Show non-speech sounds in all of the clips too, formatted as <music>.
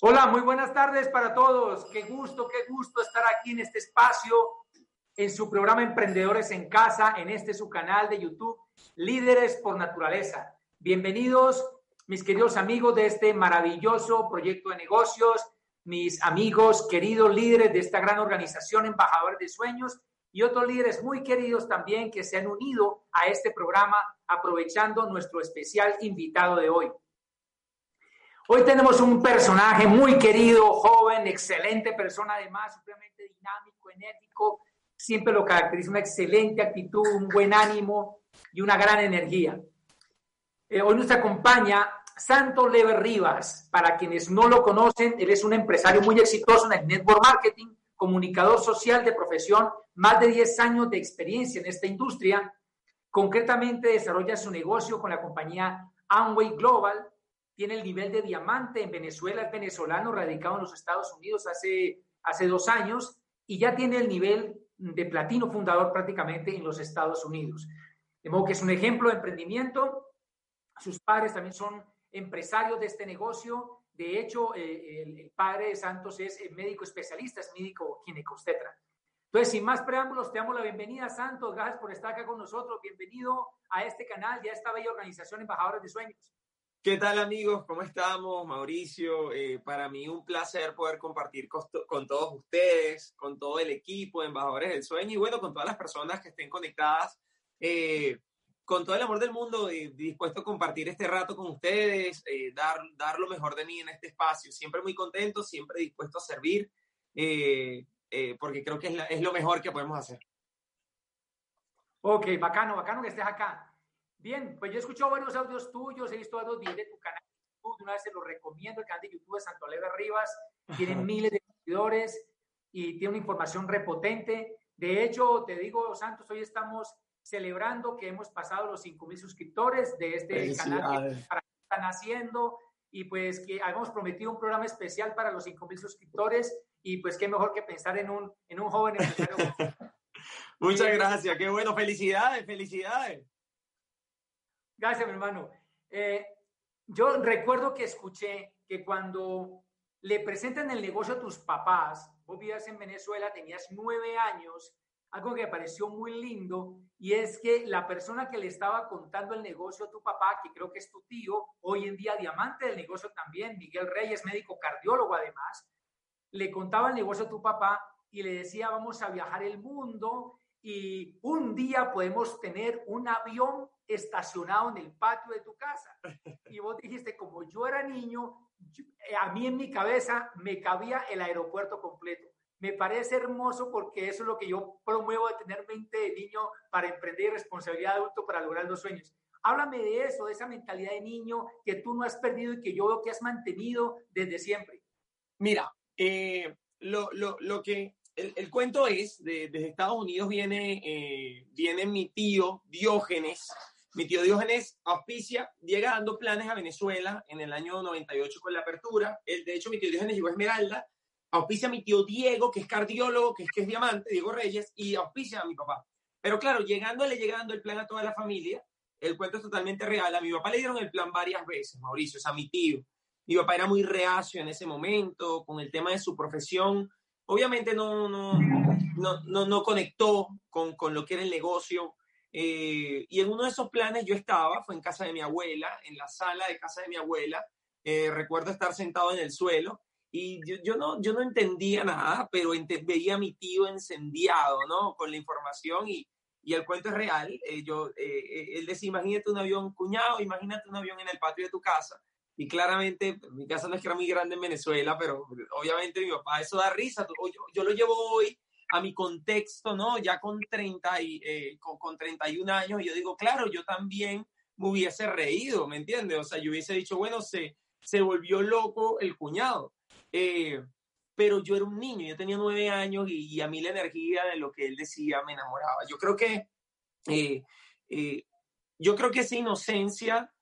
Hola, muy buenas tardes para todos. Qué gusto, qué gusto estar aquí en este espacio, en su programa Emprendedores en Casa, en este su canal de YouTube, Líderes por Naturaleza. Bienvenidos, mis queridos amigos de este maravilloso proyecto de negocios, mis amigos, queridos líderes de esta gran organización, Embajadores de Sueños, y otros líderes muy queridos también que se han unido a este programa aprovechando nuestro especial invitado de hoy. Hoy tenemos un personaje muy querido, joven, excelente persona, además, supremamente dinámico, enérgico, siempre lo caracteriza una excelente actitud, un buen ánimo y una gran energía. Eh, hoy nos acompaña Santo Lever Rivas. Para quienes no lo conocen, él es un empresario muy exitoso en el network marketing, comunicador social de profesión, más de 10 años de experiencia en esta industria. Concretamente desarrolla su negocio con la compañía Amway Global, tiene el nivel de diamante en Venezuela, es venezolano, radicado en los Estados Unidos hace, hace dos años y ya tiene el nivel de platino fundador prácticamente en los Estados Unidos. De modo que es un ejemplo de emprendimiento. Sus padres también son empresarios de este negocio. De hecho, eh, el, padre de Santos es médico especialista, es médico ginecobstetra. Entonces, sin más preámbulos, te damos la bienvenida, Santos. Gracias por estar acá con nosotros. Bienvenido a este canal y a esta bella organización Embajadores de Sueños. ¿Qué tal amigos? ¿Cómo estamos? Mauricio, eh, para mí un placer poder compartir con, todos ustedes, con todo el equipo de Embajadores del Sueño y bueno, con todas las personas que estén conectadas, eh, con todo el amor del mundo, y dispuesto a compartir este rato con ustedes, eh, dar, dar lo mejor de mí en este espacio. Siempre muy contento, siempre dispuesto a servir, porque creo que es, es lo mejor que podemos hacer. Ok, bacano, bacano que estés acá. Bien, pues yo he escuchado varios audios tuyos, he visto varios videos de tu canal de YouTube, una vez se los recomiendo, el canal de YouTube de Santo Leve Rivas, tiene miles de seguidores y tiene una información repotente. De hecho, te digo, Santos, hoy estamos celebrando que hemos pasado los 5.000 suscriptores de este canal que están haciendo y pues que habíamos prometido un programa especial para los 5.000 suscriptores y pues qué mejor que pensar en un, en un joven empresario. <laughs> Muchas gracias, qué bueno, felicidades, felicidades. Gracias, mi hermano. Eh, yo recuerdo que escuché que cuando le presentan el negocio a tus papás, vos vivías en Venezuela, tenías nueve años, algo que me pareció muy lindo, y es que la persona que le estaba contando el negocio a tu papá, que creo que es tu tío, hoy en día diamante del negocio también, Miguel Reyes, médico cardiólogo además, le contaba el negocio a tu papá y le decía, vamos a viajar el mundo y un día podemos tener un avión estacionado en el patio de tu casa. <laughs> Y vos dijiste, como yo era niño, eh, a mí en mi cabeza me cabía el aeropuerto completo. Me parece hermoso porque eso es lo que yo promuevo de tener mente de niño para emprender responsabilidad de adulto para lograr los sueños. Háblame de eso, de esa mentalidad de niño que tú no has perdido y que yo veo que has mantenido desde siempre. Mira, eh, lo, lo, lo, que el, cuento es, de, desde Estados Unidos viene, eh, viene mi tío Diógenes, mi tío Diógenes auspicia, llega dando planes a Venezuela en el año 98 con la apertura. El, de hecho, mi tío Diógenes llegó a Esmeralda, auspicia a mi tío Diego, que es cardiólogo, que es, diamante, Diego Reyes, y auspicia a mi papá. Pero claro, llegándole, llegando el plan a toda la familia, el cuento es totalmente real. A mi papá le dieron el plan varias veces, Mauricio, o sea, a mi tío. Mi papá era muy reacio en ese momento con el tema de su profesión. Obviamente no, no, no, no, no conectó con, con lo que era el negocio eh, y en uno de esos planes yo estaba, fue en casa de mi abuela, en la sala de casa de mi abuela. Eh, recuerdo estar sentado en el suelo y yo, yo, no, yo no entendía nada, pero veía a mi tío encendiado, ¿no? Con la información y, y el cuento es real. Eh, yo, él decía, imagínate un avión cuñado, imagínate un avión en el patio de tu casa. Y claramente, mi casa no es que era muy grande en Venezuela, pero obviamente mi papá, eso da risa. Yo, yo lo llevo hoy a mi contexto, ¿no? Ya con, 30 y, eh, con, 31 años, yo digo, claro, yo también me hubiese reído, ¿me entiendes? O sea, yo hubiese dicho, bueno, se, se volvió loco el cuñado. Eh, pero yo era un niño, yo tenía nueve años y, a mí la energía de lo que él decía me enamoraba. Yo creo que, eh, yo creo que esa inocencia,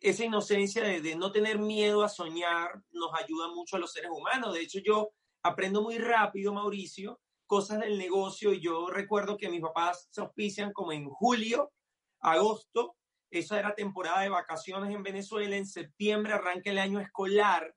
esa inocencia de, no tener miedo a soñar nos ayuda mucho a los seres humanos. De hecho, yo aprendo muy rápido, Mauricio, cosas del negocio. Y yo recuerdo que mis papás se auspician como en julio, agosto. Esa era temporada de vacaciones en Venezuela. En septiembre arranca el año escolar.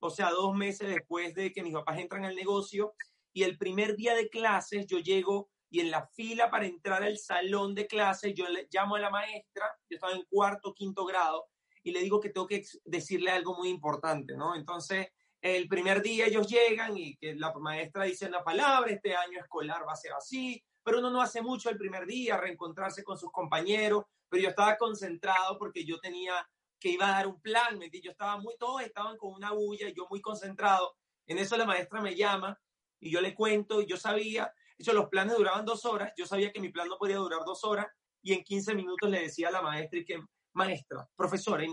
o sea, dos meses después de que mis papás entran al negocio, y el primer día de clases yo llego y en la fila para entrar al salón de clases yo le llamo a la maestra, yo estaba en cuarto, quinto grado, y le digo que tengo que decirle algo muy importante, ¿no? Entonces, el primer día ellos llegan y que la maestra dice una palabra, este año escolar va a ser así, pero uno no hace mucho el primer día, reencontrarse con sus compañeros, pero yo estaba concentrado porque yo tenía que iba a dar un plan, ¿me Yo estaba muy, todos estaban con una bulla, yo muy concentrado. En eso la maestra me llama y yo le cuento y yo sabía, de hecho los planes duraban dos horas, yo sabía que mi plan no podía durar dos horas y en 15 minutos le decía a la maestra y que, maestra, profesora,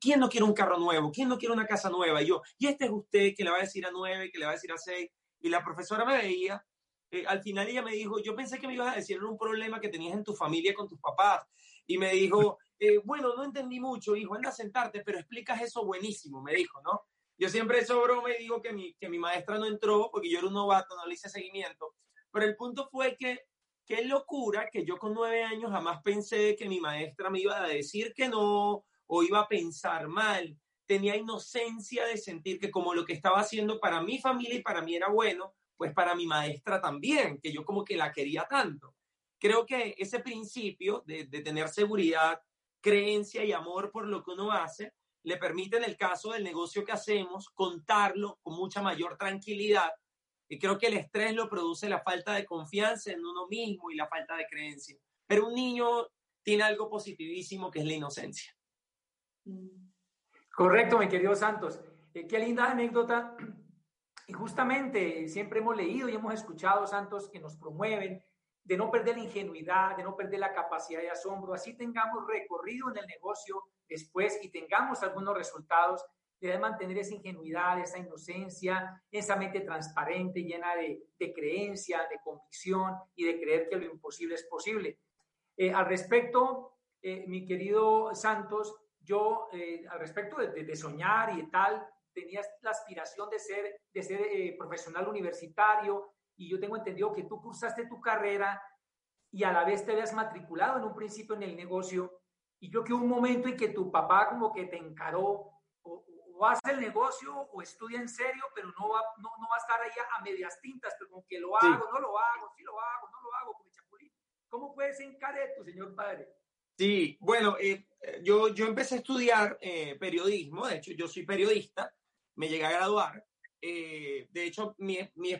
¿quién no quiere un carro nuevo? ¿Quién no quiere una casa nueva? Y yo, y este es usted que le va a decir a nueve, que le va a decir a seis. Y la profesora me veía, eh, al final ella me dijo, yo pensé que me ibas a decir un problema que tenías en tu familia con tus papás. Y me dijo, <laughs> eh, bueno, no entendí mucho, hijo, anda a sentarte, pero explicas eso buenísimo, me dijo, ¿no? Yo siempre eso broma y digo que mi, que mi maestra no entró porque yo era un novato, no le hice seguimiento. Pero el punto fue que qué locura que yo con nueve años jamás pensé que mi maestra me iba a decir que no o iba a pensar mal. Tenía inocencia de sentir que como lo que estaba haciendo para mi familia y para mí era bueno, pues para mi maestra también, que yo como que la quería tanto. Creo que ese principio de, tener seguridad, creencia y amor por lo que uno hace, le permite en el caso del negocio que hacemos contarlo con mucha mayor tranquilidad. Y creo que el estrés lo produce la falta de confianza en uno mismo y la falta de creencia. Pero un niño tiene algo positivísimo que es la inocencia. Correcto, mi querido Santos. Eh, qué linda anécdota. <clears throat> Y justamente siempre hemos leído y hemos escuchado, Santos, que nos promueven de no perder la ingenuidad, de no perder la capacidad de asombro. Así tengamos recorrido en el negocio después y tengamos algunos resultados, debe mantener esa ingenuidad, esa inocencia, esa mente transparente, llena de, creencia, de convicción y de creer que lo imposible es posible. Eh, al respecto, eh, mi querido Santos, yo eh, al respecto de, soñar y de tal, tenías la aspiración de ser, de ser profesional universitario y yo tengo entendido que tú cursaste tu carrera y a la vez te habías matriculado en un principio en el negocio y creo que un momento en que tu papá como que te encaró, o, hace el negocio o estudia en serio, pero no va, no, no va a estar ahí a, medias tintas, pero como que lo hago, no lo hago, sí lo hago, no lo hago, como chapulín. ¿Cómo puede ser tu señor padre? Sí, bueno, eh, yo, yo empecé a estudiar eh, periodismo, de hecho yo soy periodista, me llegué a graduar, eh, de hecho mi, mi,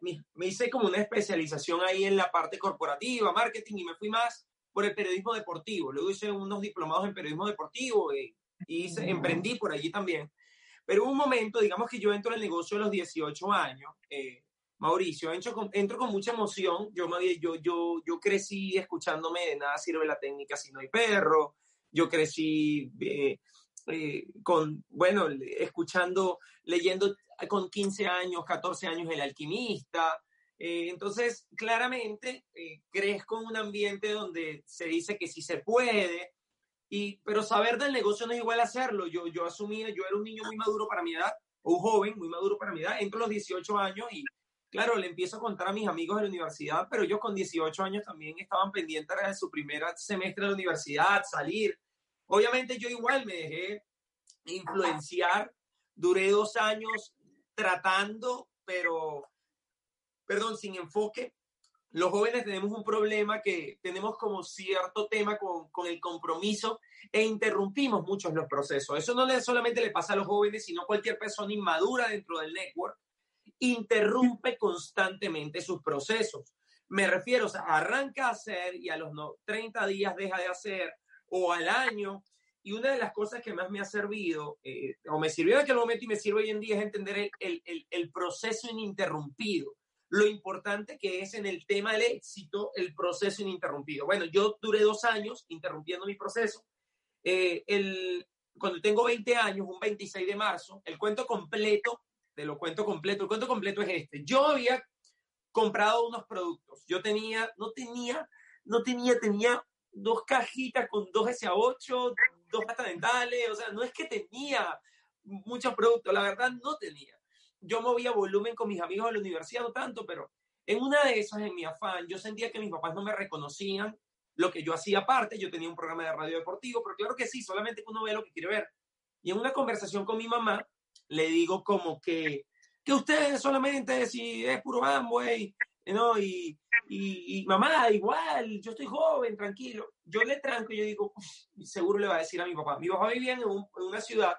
mi, me hice como una especialización ahí en la parte corporativa, marketing y me fui más por el periodismo deportivo. Luego hice unos diplomados en periodismo deportivo y, emprendí por allí también. Pero hubo un momento, digamos que yo entro en el negocio a los 18 años, eh, Mauricio, entro con, entro con mucha emoción. Yo, yo, yo, yo crecí escuchándome de nada sirve la técnica si no hay perro. Yo crecí eh, eh, con, bueno, escuchando, leyendo con 15 años, 14 años El Alquimista. Eh, entonces, claramente, eh, crezco en un ambiente donde se dice que sí se puede, y, pero saber del negocio no es igual hacerlo. Yo, yo asumía, yo era un niño muy maduro para mi edad, o un joven muy maduro para mi edad, entro a los 18 años y, claro, le empiezo a contar a mis amigos de la universidad, pero yo con 18 años también estaban pendientes de su primer semestre de la universidad, salir. Obviamente yo igual me dejé influenciar, duré dos años tratando, pero perdón, sin enfoque, los jóvenes tenemos un problema que tenemos como cierto tema con, con, el compromiso e interrumpimos muchos los procesos. Eso no le, solamente le pasa a los jóvenes, sino cualquier persona inmadura dentro del network, interrumpe constantemente sus procesos. Me refiero, o sea, arranca a hacer y a los 30 días deja de hacer o al año. Y una de las cosas que más me ha servido, eh, o me sirvió en aquel momento y me sirve hoy en día, es entender el, el, el proceso ininterrumpido lo importante que es en el tema del éxito el proceso ininterrumpido. Bueno, yo duré dos años interrumpiendo mi proceso. Eh, el, cuando tengo 20 años, un 26 de marzo, el cuento completo, te lo cuento completo, el cuento completo es este. Yo había comprado unos productos. Yo tenía, no tenía, no tenía, tenía dos cajitas con dos SA8, dos pastas dentales, o sea, no es que tenía muchos productos, la verdad no tenía yo movía volumen con mis amigos de la universidad, no tanto, pero en una de esas, en mi afán, yo sentía que mis papás no me reconocían lo que yo hacía aparte. Yo tenía un programa de radio deportivo, pero claro que sí, solamente uno ve lo que quiere ver. Y en una conversación con mi mamá, le digo como que, que usted solamente si es puro Amway, ¿no? Y, y, mamá, igual, yo estoy joven, tranquilo. Yo le tranco y yo digo, seguro le va a decir a mi papá. Mi papá vivía en, una ciudad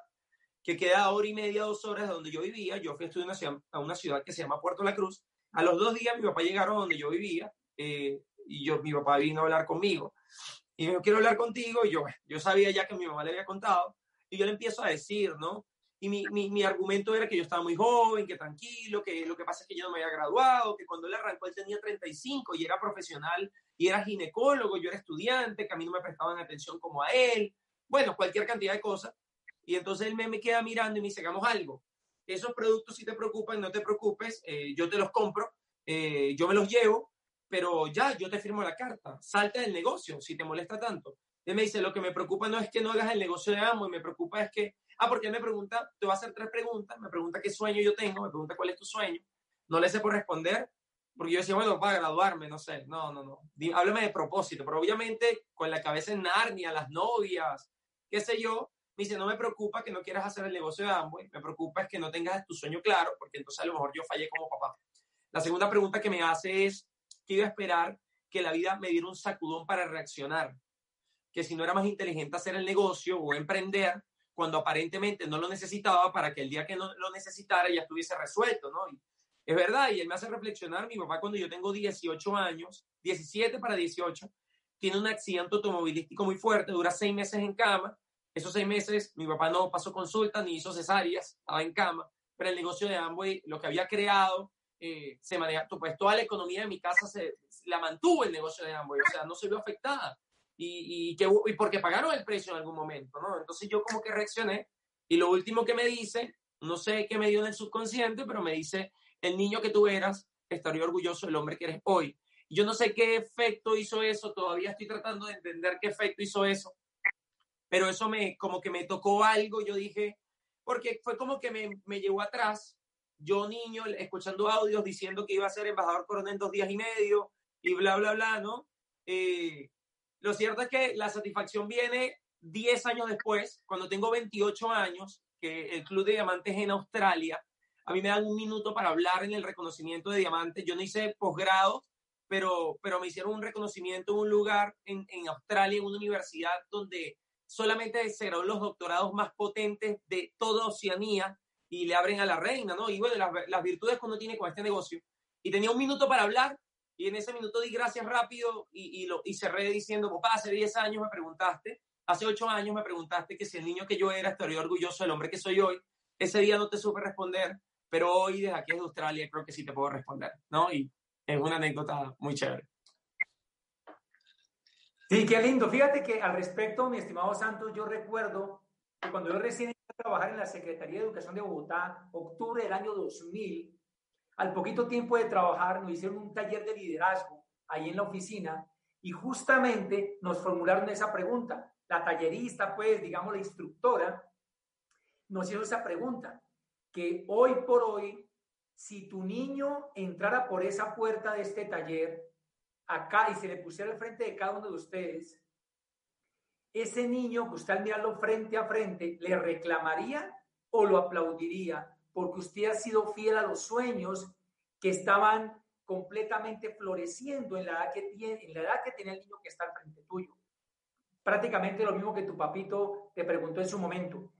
que queda a hora y media, dos horas de donde yo vivía. Yo fui a estudiar a una ciudad que se llama Puerto La Cruz. A los dos días mi papá llegaron donde yo vivía eh, y yo, mi papá vino a hablar conmigo. Y dijo, quiero hablar contigo. Y yo, yo sabía ya que mi mamá le había contado. Y yo le empiezo a decir, ¿no? Y mi, mi, mi, argumento era que yo estaba muy joven, que tranquilo, que lo que pasa es que yo no me había graduado, que cuando él arrancó él tenía 35 y era profesional y era ginecólogo, yo era estudiante, que a mí no me prestaban atención como a él. Bueno, cualquier cantidad de cosas. Y entonces él me, me queda mirando y me dice, hagamos algo. Esos productos si te preocupan, no te preocupes, eh, yo te los compro, eh, yo me los llevo, pero ya, yo te firmo la carta, salte del negocio si te molesta tanto. Él me dice, lo que me preocupa no es que no hagas el negocio de amo, y me preocupa es que Ah, porque él me pregunta, te voy a hacer tres preguntas, me pregunta qué sueño yo tengo, me pregunta cuál es tu sueño. No le sé por responder, porque yo decía, bueno, para graduarme, no sé, no, no, no. háblame de propósito, pero obviamente con la cabeza en Narnia, las novias, qué sé yo, me dice, no me preocupa que no quieras hacer el negocio de Amway, me preocupa es que no tengas tu sueño claro, porque entonces a lo mejor yo fallé como papá. La segunda pregunta que me hace es, ¿qué iba a esperar que la vida me diera un sacudón para reaccionar? Que si no era más inteligente hacer el negocio o emprender, cuando aparentemente no lo necesitaba para que el día que no lo necesitara ya estuviese resuelto, ¿no? Es verdad, y él me hace reflexionar, mi papá cuando yo tengo 18 años, 17 para 18, tiene un accidente automovilístico muy fuerte, dura seis meses en cama, esos seis meses mi papá no pasó consulta ni hizo cesáreas, estaba en cama, pero el negocio de Amway, lo que había creado, eh, se maneja, pues toda la economía de mi casa se, la mantuvo el negocio de Amway, o sea, no se vio afectada y, que, y porque pagaron el precio en algún momento, ¿no? Entonces yo como que reaccioné y lo último que me dice, no sé qué me dio en el subconsciente, pero me dice, el niño que tú eras estaría orgulloso del hombre que eres hoy. Y yo no sé qué efecto hizo eso, todavía estoy tratando de entender qué efecto hizo eso, pero eso me, como que me tocó algo, yo dije, porque fue como que me, me llevó atrás, yo niño, escuchando audios diciendo que iba a ser embajador coronel en dos días y medio, y bla, bla, bla, ¿no? Eh, lo cierto es que la satisfacción viene 10 años después, cuando tengo 28 años, que el Club de Diamantes en Australia, a mí me dan un minuto para hablar en el reconocimiento de diamantes. Yo no hice posgrado, pero, pero me hicieron un reconocimiento en un lugar en, en Australia, en una universidad donde solamente se graduaron los doctorados más potentes de toda Oceanía y le abren a la reina, ¿no? Y bueno, las, las virtudes que uno tiene con este negocio. Y tenía un minuto para hablar y en ese minuto di gracias rápido y, y, lo, y cerré diciendo, papá, hace 10 años me preguntaste, hace 8 años me preguntaste que si el niño que yo era estaría orgulloso del hombre que soy hoy. Ese día no te supe responder, pero hoy desde aquí desde Australia creo que sí te puedo responder, ¿no? Y es una anécdota muy chévere. Sí, qué lindo. Fíjate que al respecto, mi estimado Santos, yo recuerdo que cuando yo recién empecé a trabajar en la Secretaría de Educación de Bogotá, octubre del año 2000, al poquito tiempo de trabajar, nos hicieron un taller de liderazgo ahí en la oficina y justamente nos formularon esa pregunta. La tallerista, pues, digamos, la instructora, nos hizo esa pregunta, que hoy por hoy, si tu niño entrara por esa puerta de este taller, acá, y se le pusiera al frente de cada uno de ustedes, ese niño que usted al mirarlo frente a frente, ¿le reclamaría o lo aplaudiría? porque usted ha sido fiel a los sueños que estaban completamente floreciendo en la edad que tiene, en la edad que tiene el niño que está al frente tuyo. Prácticamente lo mismo que tu papito te preguntó en su momento.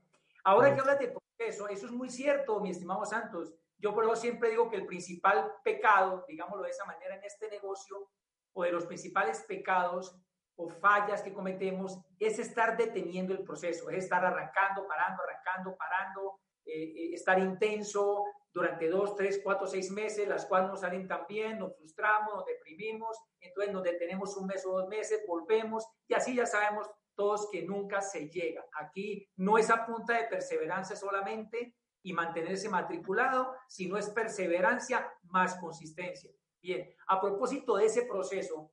Ahora que hablas de proceso, eso es muy cierto, mi estimado Santos. Yo por eso siempre digo que el principal pecado, digámoslo de esa manera, en este negocio, o de los principales pecados o fallas que cometemos, es estar deteniendo el proceso, es estar arrancando, parando, arrancando, parando, eh, eh, estar intenso durante dos, tres, cuatro, seis meses, las cuales no salen tan bien, nos frustramos, nos deprimimos, entonces nos detenemos un mes o dos meses, volvemos y así ya sabemos todos que nunca se llega. Aquí no es a punta de perseverancia solamente y mantenerse matriculado, sino es perseverancia más consistencia. Bien, a propósito de ese proceso,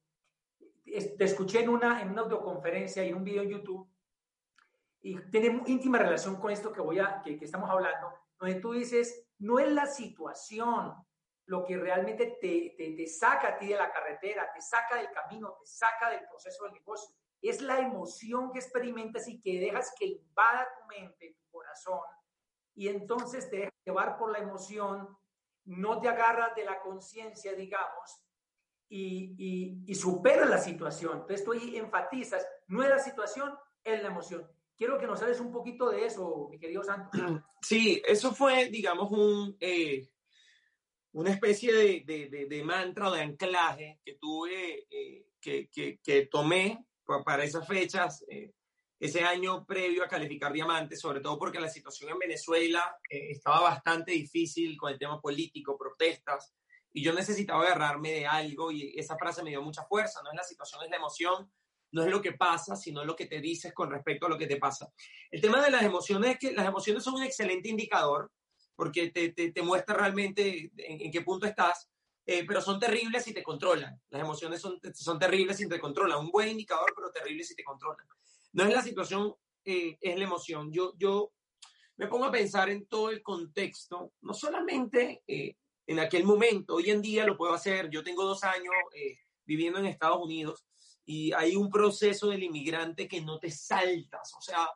te escuché en una, en una audioconferencia y en un video en YouTube y tiene íntima relación con esto que, voy a, que, estamos hablando, donde tú dices, no es la situación lo que realmente te, te, te, saca a ti de la carretera, te saca del camino, te saca del proceso del negocio. Es la emoción que experimentas y que dejas que invada tu mente, tu corazón, y entonces te dejas llevar por la emoción, no te agarras de la conciencia, digamos, y, y, y superas la situación. Entonces tú ahí enfatizas, no es la situación, es la emoción. Quiero que nos hables un poquito de eso, mi querido Santos. <clears throat> Sí, eso fue, digamos, un, eh, una especie de, de, mantra o de anclaje que tuve, eh, que, que, que, tomé para esas fechas, eh, ese año previo a calificar diamante, sobre todo porque la situación en Venezuela eh, estaba bastante difícil con el tema político, protestas, y yo necesitaba agarrarme de algo y esa frase me dio mucha fuerza, no es la situación, es la emoción, no es lo que pasa, sino lo que te dices con respecto a lo que te pasa. El tema de las emociones es que las emociones son un excelente indicador porque te, te, te muestra realmente en, en, qué punto estás, eh, pero son terribles si te controlan. Las emociones son, son terribles si te controlan. Un buen indicador, pero terrible si te controlan. No es la situación, eh, es la emoción. Yo, yo me pongo a pensar en todo el contexto, no solamente eh, en aquel momento, hoy en día lo puedo hacer. Yo tengo dos años eh, viviendo en Estados Unidos y hay un proceso del inmigrante que no te saltas, o sea,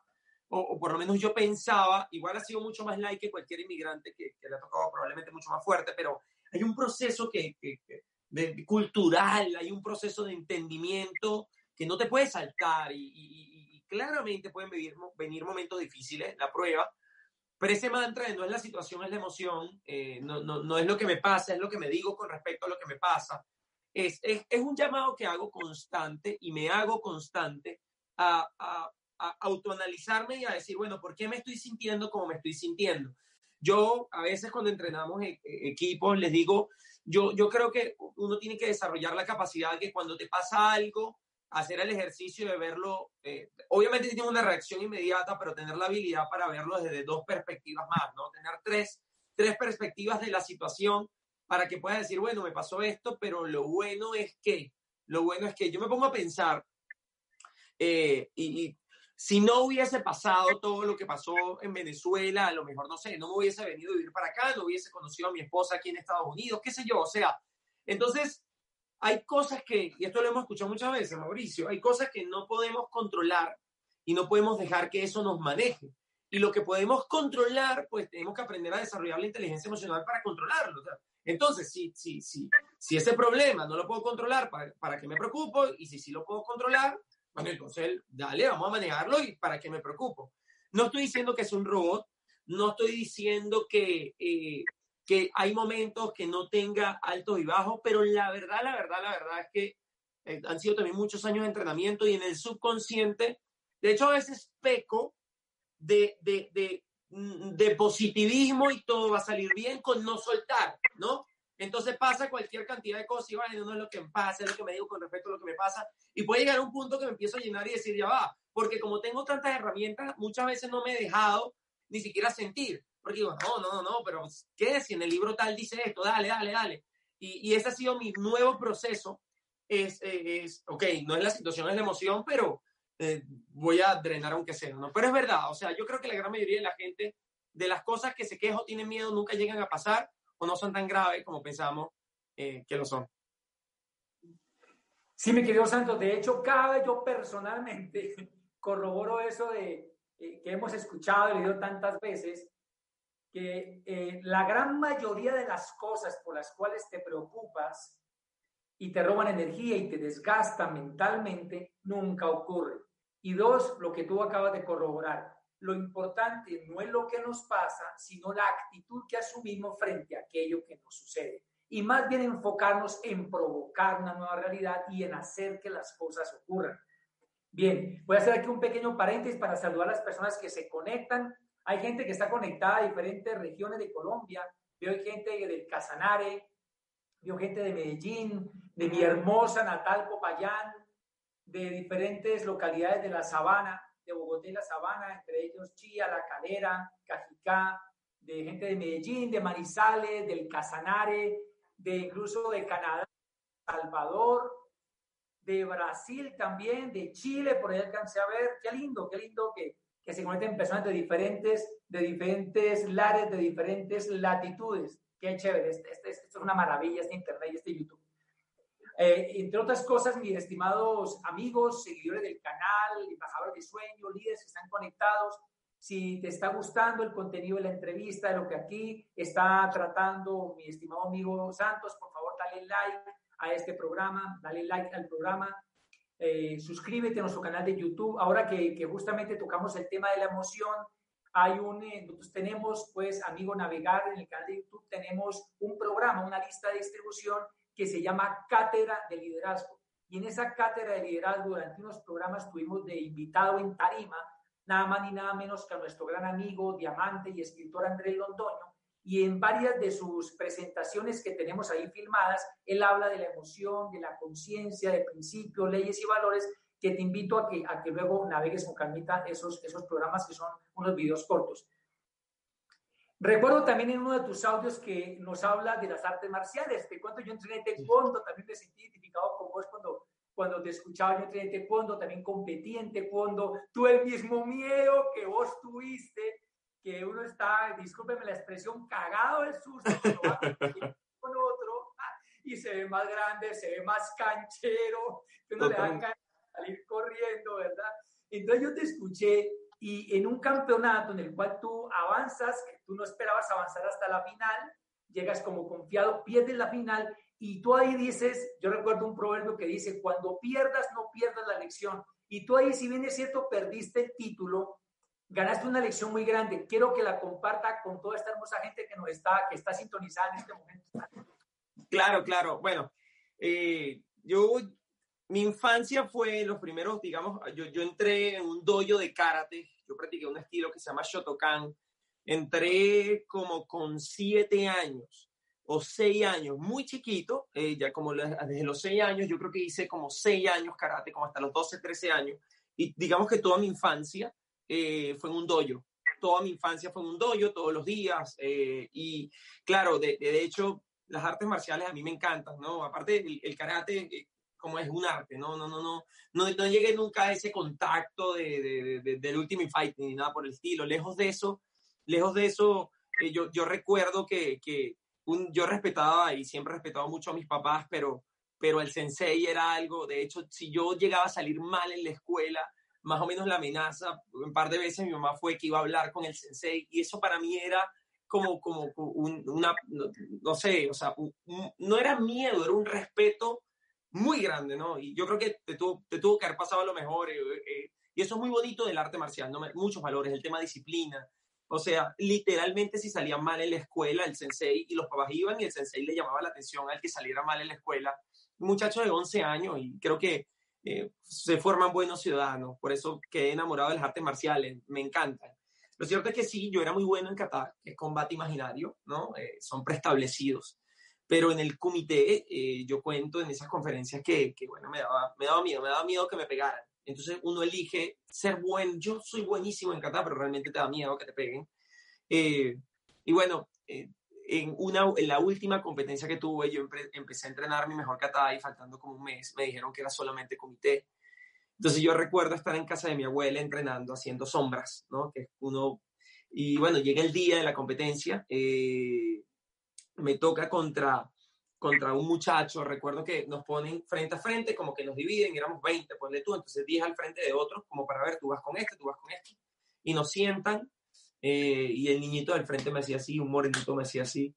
o, o, por lo menos yo pensaba, igual ha sido mucho más like que cualquier inmigrante que, que le ha tocado probablemente mucho más fuerte, pero hay un proceso que, que, que de, cultural, hay un proceso de entendimiento que no te puede saltar y, y claramente pueden venir, momentos difíciles, la prueba, pero ese mantra de no es la situación, es la emoción, eh, no, no, no es lo que me pasa, es lo que me digo con respecto a lo que me pasa, es, es, es un llamado que hago constante y me hago constante a, a a autoanalizarme y a decir, bueno, ¿por qué me estoy sintiendo como me estoy sintiendo? Yo a veces cuando entrenamos e equipos les digo, yo, yo creo que uno tiene que desarrollar la capacidad de que cuando te pasa algo, hacer el ejercicio de verlo, eh, obviamente tiene una reacción inmediata, pero tener la habilidad para verlo desde dos perspectivas más, ¿no? Tener tres, tres perspectivas de la situación para que puedas decir, bueno, me pasó esto, pero lo bueno es que, lo bueno es que yo me pongo a pensar, eh, y, y si no hubiese pasado todo lo que pasó en Venezuela, a lo mejor, no sé, no me hubiese venido a vivir para acá, no hubiese conocido a mi esposa aquí en Estados Unidos, qué sé yo, o sea, entonces hay cosas que, y esto lo hemos escuchado muchas veces, Mauricio, hay cosas que no podemos controlar y no podemos dejar que eso nos maneje. Y lo que podemos controlar, pues tenemos que aprender a desarrollar la inteligencia emocional para controlarlo. Entonces, si, si, si, si ese problema no lo puedo controlar, ¿para, ¿para qué me preocupo? Y si sí lo puedo controlar, bueno, entonces, dale, vamos a manejarlo y para qué me preocupo. No estoy diciendo que es un robot, no estoy diciendo que, eh, que hay momentos que no tenga altos y bajos, pero la verdad, la verdad, la verdad es que eh, han sido también muchos años de entrenamiento y en el subconsciente, de hecho a veces peco de, de, de, de positivismo y todo va a salir bien con no soltar, ¿no? Entonces pasa cualquier cantidad de cosas y bueno, no es lo que me pasa, es lo que me digo con respecto a lo que me pasa. Y puede llegar a un punto que me empiezo a llenar y decir, ya va, porque como tengo tantas herramientas, muchas veces no me he dejado ni siquiera sentir. Porque digo, no, no, no, pero ¿qué? Si en el libro tal dice esto, dale, dale, dale. Y, y ese ha sido mi nuevo proceso. Es, es, ok, no es la situación, es la emoción, pero eh, voy a drenar aunque sea, ¿no? Pero es verdad, o sea, yo creo que la gran mayoría de la gente, de las cosas que se queja o tienen miedo, nunca llegan a pasar o no son tan graves como pensamos eh, que lo son. Sí, mi querido Santos, de hecho, cada vez yo personalmente <laughs> corroboro eso de eh, que hemos escuchado y leído tantas veces, que eh, la gran mayoría de las cosas por las cuales te preocupas y te roban energía y te desgastan mentalmente, nunca ocurre. Y dos, lo que tú acabas de corroborar, lo importante no es lo que nos pasa, sino la actitud que asumimos frente a aquello que nos sucede. Y más bien enfocarnos en provocar una nueva realidad y en hacer que las cosas ocurran. Bien, voy a hacer aquí un pequeño paréntesis para saludar a las personas que se conectan. Hay gente que está conectada a diferentes regiones de Colombia. Veo gente del Casanare, veo gente de Medellín, de mi hermosa natal Popayán, de diferentes localidades de la Sabana de Bogotá y la Sabana, entre ellos Chía, La Calera, Cajicá, de gente de Medellín, de Manizales, del Casanare, de incluso de Canadá, Salvador, de Brasil también, de Chile, por ahí alcancé a ver, qué lindo, qué lindo que, que se conecten personas de diferentes, de diferentes lares, de diferentes latitudes. Qué chévere, este, este, esto es una maravilla, este internet y este YouTube. Eh, entre otras cosas, mis estimados amigos, seguidores del canal, embajadores de sueño, líderes que están conectados, Si te está gustando el contenido de la entrevista, de lo que aquí está tratando mi estimado amigo Santos, por favor, dale like a este programa, dale like al programa, eh, suscríbete a nuestro canal de YouTube. Ahora que, justamente tocamos el tema de la emoción, hay un, eh, tenemos, pues, amigo Navegar, en el canal de YouTube tenemos un programa, una lista de distribución que se llama Cátedra de Liderazgo. Y en esa cátedra de liderazgo, durante unos programas, tuvimos de invitado en Tarima nada más ni nada menos que a nuestro gran amigo, diamante y escritor Andrés Londoño. Y en varias de sus presentaciones que tenemos ahí filmadas, él habla de la emoción, de la conciencia, de principios, leyes y valores, que te invito a que, a que luego navegues con calmita esos, esos programas que son unos videos cortos. Recuerdo también en uno de tus audios que nos habla de las artes marciales. Te cuento, yo entrené taekwondo, también me sentí identificado con vos cuando cuando te escuchaba yo en taekwondo, también competí en taekwondo, tuve el mismo miedo que vos tuviste, que uno está, discúlpeme la expresión, cagado del susto con otro y se ve más grande, se ve más canchero, que uno le da salir corriendo, ¿verdad? Entonces yo te escuché y en un campeonato en el cual tú avanzas, que tú no esperabas avanzar hasta la final, llegas como confiado, pierdes la final y tú ahí dices, yo recuerdo un proverbio que dice, cuando pierdas, no pierdas la lección. Y tú ahí, si bien es cierto, perdiste el título, ganaste una lección muy grande. Quiero que la comparta con toda esta hermosa gente que nos está, que está sintonizada en este momento. Claro, claro. Bueno, eh, yo, mi infancia fue los primeros, digamos, yo, yo entré en un dojo de karate, yo practiqué un estilo que se llama Shotokan. Entré como con siete años o seis años, muy chiquito, eh, ya como desde los seis años, yo creo que hice como seis años karate, como hasta los 12, 13 años, y digamos que toda mi infancia eh, fue un dojo, toda mi infancia fue un dojo, todos los días, eh, y claro, de, de, hecho, las artes marciales a mí me encantan, ¿no? Aparte, el, karate, como es un arte, ¿no? No, no, no, no, no llegué nunca a ese contacto de, de, del Ultimate Fight ni nada por el estilo, lejos de eso, lejos de eso, yo, yo recuerdo que, que yo respetaba y siempre he respetado mucho a mis papás, pero, pero el sensei era algo, de hecho, si yo llegaba a salir mal en la escuela, más o menos la amenaza, un par de veces mi mamá fue que iba a hablar con el sensei y eso para mí era como, como una, no, sé, o sea, no era miedo, era un respeto muy grande, ¿no? Y yo creo que te tuvo, te tuvo que haber pasado lo mejor. Eh, eh, y eso es muy bonito del arte marcial. Muchos valores, el tema disciplina, o sea, literalmente si salía mal en la escuela, el sensei y los papás iban y el sensei le llamaba la atención al que saliera mal en la escuela. Un muchacho de 11 años y creo que eh, se forman buenos ciudadanos. Por eso quedé enamorado de las artes marciales, me encantan. Lo cierto es que sí, yo era muy bueno en kata, que es combate imaginario, ¿no? Eh, son preestablecidos. Pero en el comité, eh, yo cuento en esas conferencias que, que, bueno, me daba, me daba miedo, me daba miedo que me pegaran. Entonces uno elige ser buen. Yo soy buenísimo en kata, pero realmente te da miedo que te peguen. Y bueno, en, una, en la última competencia que tuve, yo empecé a entrenar mi mejor kata y faltando como un mes, me dijeron que era solamente comité. Entonces yo recuerdo estar en casa de mi abuela entrenando, haciendo sombras, ¿no? Que uno... Y bueno, llega el día de la competencia, eh, me toca contra contra un muchacho, recuerdo que nos ponen frente a frente, como que nos dividen, éramos 20, ponle tú, entonces 10 al frente de otros, como para ver, tú vas con este, tú vas con este, y nos sientan, eh, y el niñito del frente me hacía así, un morenito me hacía así,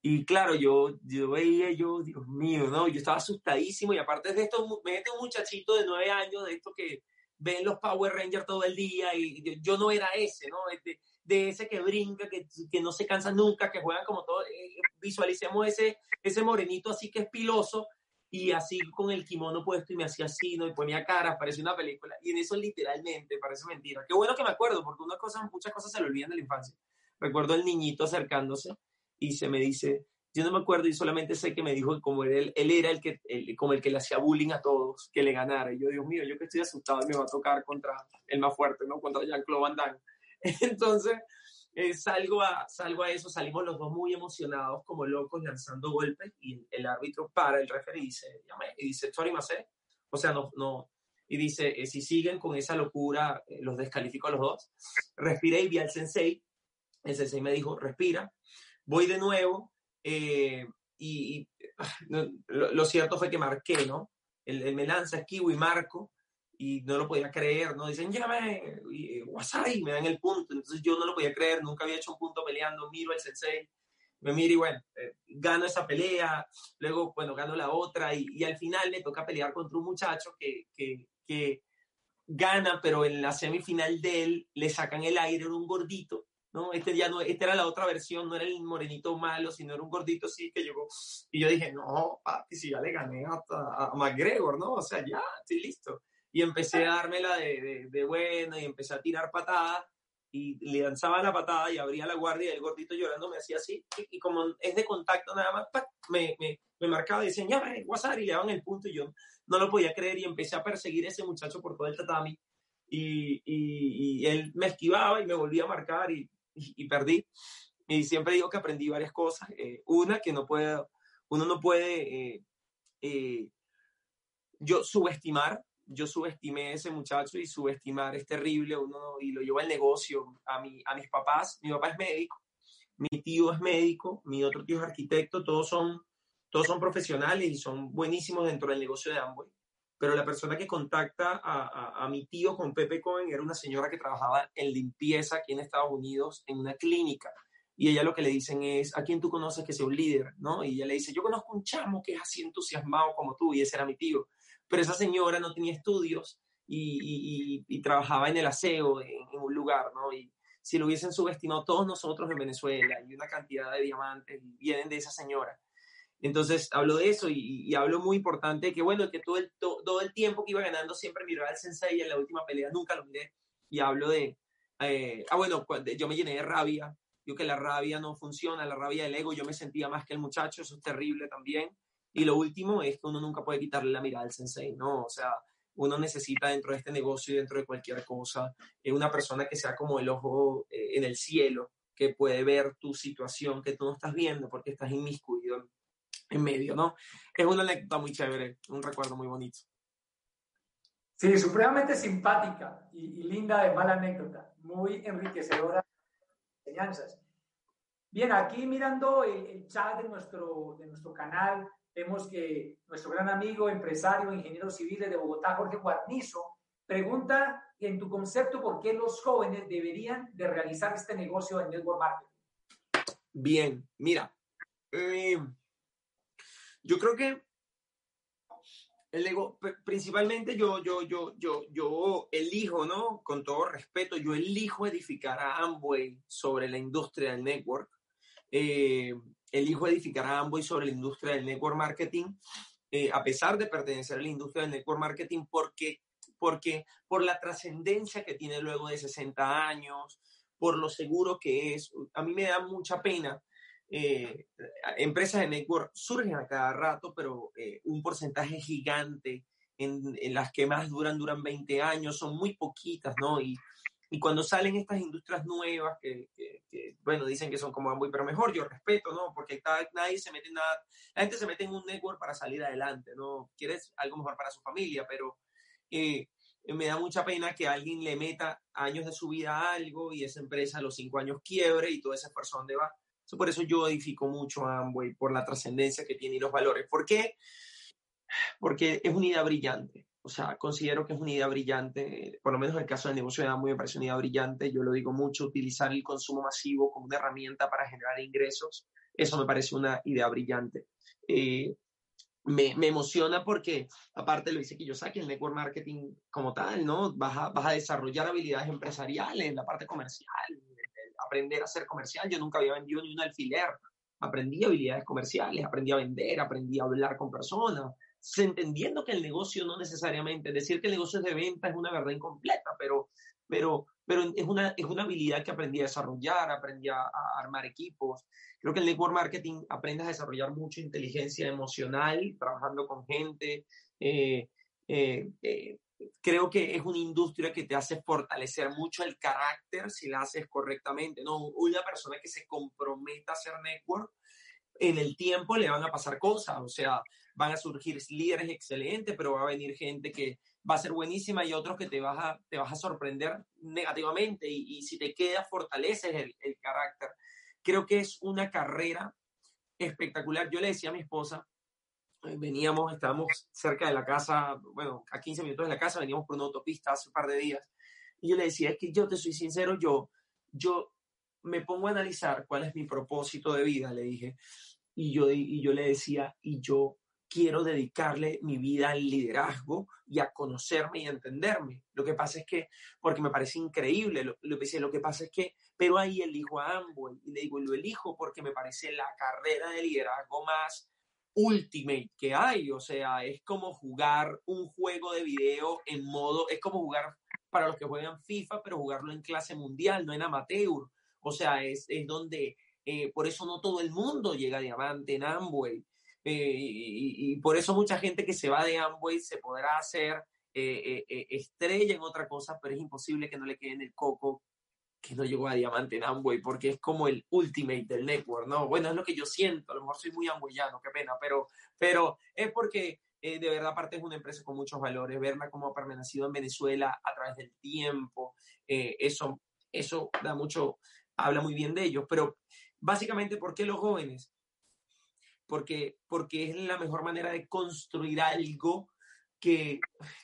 y claro, yo, yo veía, yo, Dios mío, ¿no? Yo estaba asustadísimo, y aparte de esto, me mete un muchachito de 9 años, de esto que ven los Power Rangers todo el día, y yo, no era ese, ¿no? Este, de ese que brinca, que, que no se cansa nunca, que juegan como todo, eh, visualicemos ese, ese morenito así que es piloso y así con el kimono puesto y me hacía así, ¿no? Y ponía cara, parece una película. Y en eso literalmente, parece mentira. Qué bueno que me acuerdo, porque una cosa, muchas cosas se le olvidan de la infancia. Recuerdo el niñito acercándose y se me dice, yo no me acuerdo y solamente sé que me dijo que como él, él era el que, como el que le hacía bullying a todos, que le ganara. Y yo, Dios mío, yo que estoy asustado me va a tocar contra el más fuerte, ¿no? Contra Jean-Claude Van Damme. <laughs> Entonces, eh, salgo, a, salgo a eso, salimos los dos muy emocionados, como locos, lanzando golpes, y el árbitro para, el referee, y dice, y dice, sorry, Macé, o sea, no, no, y dice, eh, si siguen con esa locura, eh, los descalifico a los dos. Respiré y vi al sensei, el sensei me dijo, respira, voy de nuevo, y, ah, lo, cierto fue que marqué, ¿no? Él, me lanza, esquivo y marco, y no lo podía creer, ¿no? Dicen, WhatsApp, y me dan el punto. Entonces yo no lo podía creer, nunca había hecho un punto peleando, miro al sensei, me miro y bueno, eh, gano esa pelea, luego, bueno, gano la otra y, y, al final me toca pelear contra un muchacho que, que, que gana, pero en la semifinal de él le sacan el aire, era un gordito, ¿no? Este ya no, esta era la otra versión, no era el morenito malo, sino era un gordito sí que llegó. Y yo dije, no, papi, si ya le gané a, a McGregor, ¿no? O sea, ya, estoy listo y empecé a dármela de, de, de buena y empecé a tirar patadas y le lanzaba la patada y abría la guardia y el gordito llorando me hacía así y, como es de contacto nada más, me, me, me, marcaba y decían, ya, WhatsApp y le daban el punto y yo no lo podía creer y empecé a perseguir a ese muchacho por todo el tatami y, y, y él me esquivaba y me volvía a marcar y, y, perdí. Y siempre digo que aprendí varias cosas. Eh, una, que no puede, uno no puede eh, eh, yo subestimar yo subestimé a ese muchacho y subestimar es terrible uno, y lo llevo al negocio a, mi, a mis papás. Mi papá es médico, mi tío es médico, mi otro tío es arquitecto, todos son, todos son profesionales y son buenísimos dentro del negocio de Amway. Pero la persona que contacta a, a, a mi tío con Pepe Cohen era una señora que trabajaba en limpieza aquí en Estados Unidos en una clínica. Y ella lo que le dicen es, ¿a quién tú conoces que sea un líder? ¿no? Y ella le dice, yo conozco un chamo que es así entusiasmado como tú, y ese era mi tío pero esa señora no tenía estudios y, trabajaba en el aseo en, un lugar, ¿no? Y si lo hubiesen subestimado todos nosotros en Venezuela y una cantidad de diamantes vienen de esa señora. Entonces hablo de eso y, hablo muy importante que, bueno, que todo el, todo el tiempo que iba ganando siempre miraba al sensei en la última pelea nunca lo miré y hablo de, eh, ah, bueno, yo me llené de rabia, digo que la rabia no funciona, la rabia del ego, yo me sentía más que el muchacho, eso es terrible también. Y lo último es que uno nunca puede quitarle la mirada al sensei, ¿no? O sea, uno necesita dentro de este negocio y dentro de cualquier cosa eh, una persona que sea como el ojo eh, en el cielo, que puede ver tu situación que tú no estás viendo porque estás inmiscuido en, medio, ¿no? Es una anécdota muy chévere, un recuerdo muy bonito. Sí, supremamente simpática y, linda de mala anécdota, muy enriquecedora enseñanzas. Bien, aquí mirando el, el, chat de nuestro, de nuestro canal, Vemos que nuestro gran amigo, empresario, ingeniero civil de Bogotá, Jorge Guarnizo, pregunta en tu concepto por qué los jóvenes deberían de realizar este negocio de network marketing. Bien, mira, eh, yo creo que el ego, principalmente yo, yo, yo, yo, yo elijo, ¿no? Con todo respeto, yo elijo edificar a Amway sobre la industria del network. Eh, elijo edificar a Amway sobre la industria del network marketing, eh, a pesar de pertenecer a la industria del network marketing, porque, porque por la trascendencia que tiene luego de 60 años, por lo seguro que es. A mí me da mucha pena. Eh, empresas de network surgen a cada rato, pero eh, un porcentaje gigante en, en, las que más duran, duran 20 años, son muy poquitas, ¿no? Y, y cuando salen estas industrias nuevas que, bueno, dicen que son como muy, pero mejor, yo respeto, ¿no? Porque nadie se mete en nada, la gente se mete en un network para salir adelante, ¿no? Quieres algo mejor para su familia, pero eh, me da mucha pena que alguien le meta años de su vida a algo y esa empresa a los cinco años quiebre y todo ese esfuerzo dónde va. por eso yo edifico mucho a Amway, por la trascendencia que tiene y los valores. ¿Por qué? Porque es una idea brillante o sea, considero que es una idea brillante, por lo menos en el caso del negocio de Amway me parece una idea brillante, yo lo digo mucho, utilizar el consumo masivo como una herramienta para generar ingresos, eso me parece una idea brillante. Eh, me, me, emociona porque, aparte lo dice saque el network marketing como tal, ¿no? Vas a, vas a desarrollar habilidades empresariales la parte comercial, aprender a ser comercial. Yo nunca había vendido ni un alfiler. Aprendí habilidades comerciales, aprendí a vender, aprendí a hablar con personas, entendiendo que el negocio no necesariamente, decir que el negocio es de venta es una verdad incompleta, pero, pero, pero es, una, es una habilidad que aprendí a desarrollar, aprendí a, armar equipos. Creo que el network marketing aprende a desarrollar mucha inteligencia emocional, trabajando con gente. Eh, eh, eh, creo que es una industria que te hace fortalecer mucho el carácter si la haces correctamente. ¿no? Una persona que se comprometa a hacer network, en el tiempo le van a pasar cosas, o sea, van a surgir líderes excelentes, pero va a venir gente que va a ser buenísima y otros que te vas a, te vas a sorprender negativamente y, si te queda, fortaleces el, el, carácter. Creo que es una carrera espectacular. Yo le decía a mi esposa, eh, veníamos, estábamos cerca de la casa, bueno, a 15 minutos de la casa, veníamos por una autopista hace un par de días. Y yo le decía, es que yo te soy sincero, yo, yo me pongo a analizar cuál es mi propósito de vida, le dije. Y yo, y yo le decía, y yo quiero dedicarle mi vida al liderazgo y a conocerme y a entenderme. Lo que pasa es que, porque me parece increíble, lo, lo, lo que pasa es que, pero ahí elijo a Amway y le digo, lo elijo porque me parece la carrera de liderazgo más ultimate que hay, o sea, es como jugar un juego de video en modo, es como jugar para los que juegan FIFA, pero jugarlo en clase mundial, no en amateur, o sea, es, es donde, eh, por eso no todo el mundo llega a diamante en Amway, eh, y, por eso mucha gente que se va de Amway se podrá hacer eh, estrella en otra cosa, pero es imposible que no le quede en el coco que no llegó a diamante en Amway, porque es como el ultimate del network, ¿no? Bueno, es lo que yo siento, a lo mejor soy muy amwayano, qué pena, pero, pero es porque de verdad aparte es una empresa con muchos valores, verla como ha permanecido en Venezuela a través del tiempo, eso, eso da mucho, habla muy bien de ellos, pero básicamente, ¿por qué los jóvenes? Porque, porque es la mejor manera de construir algo que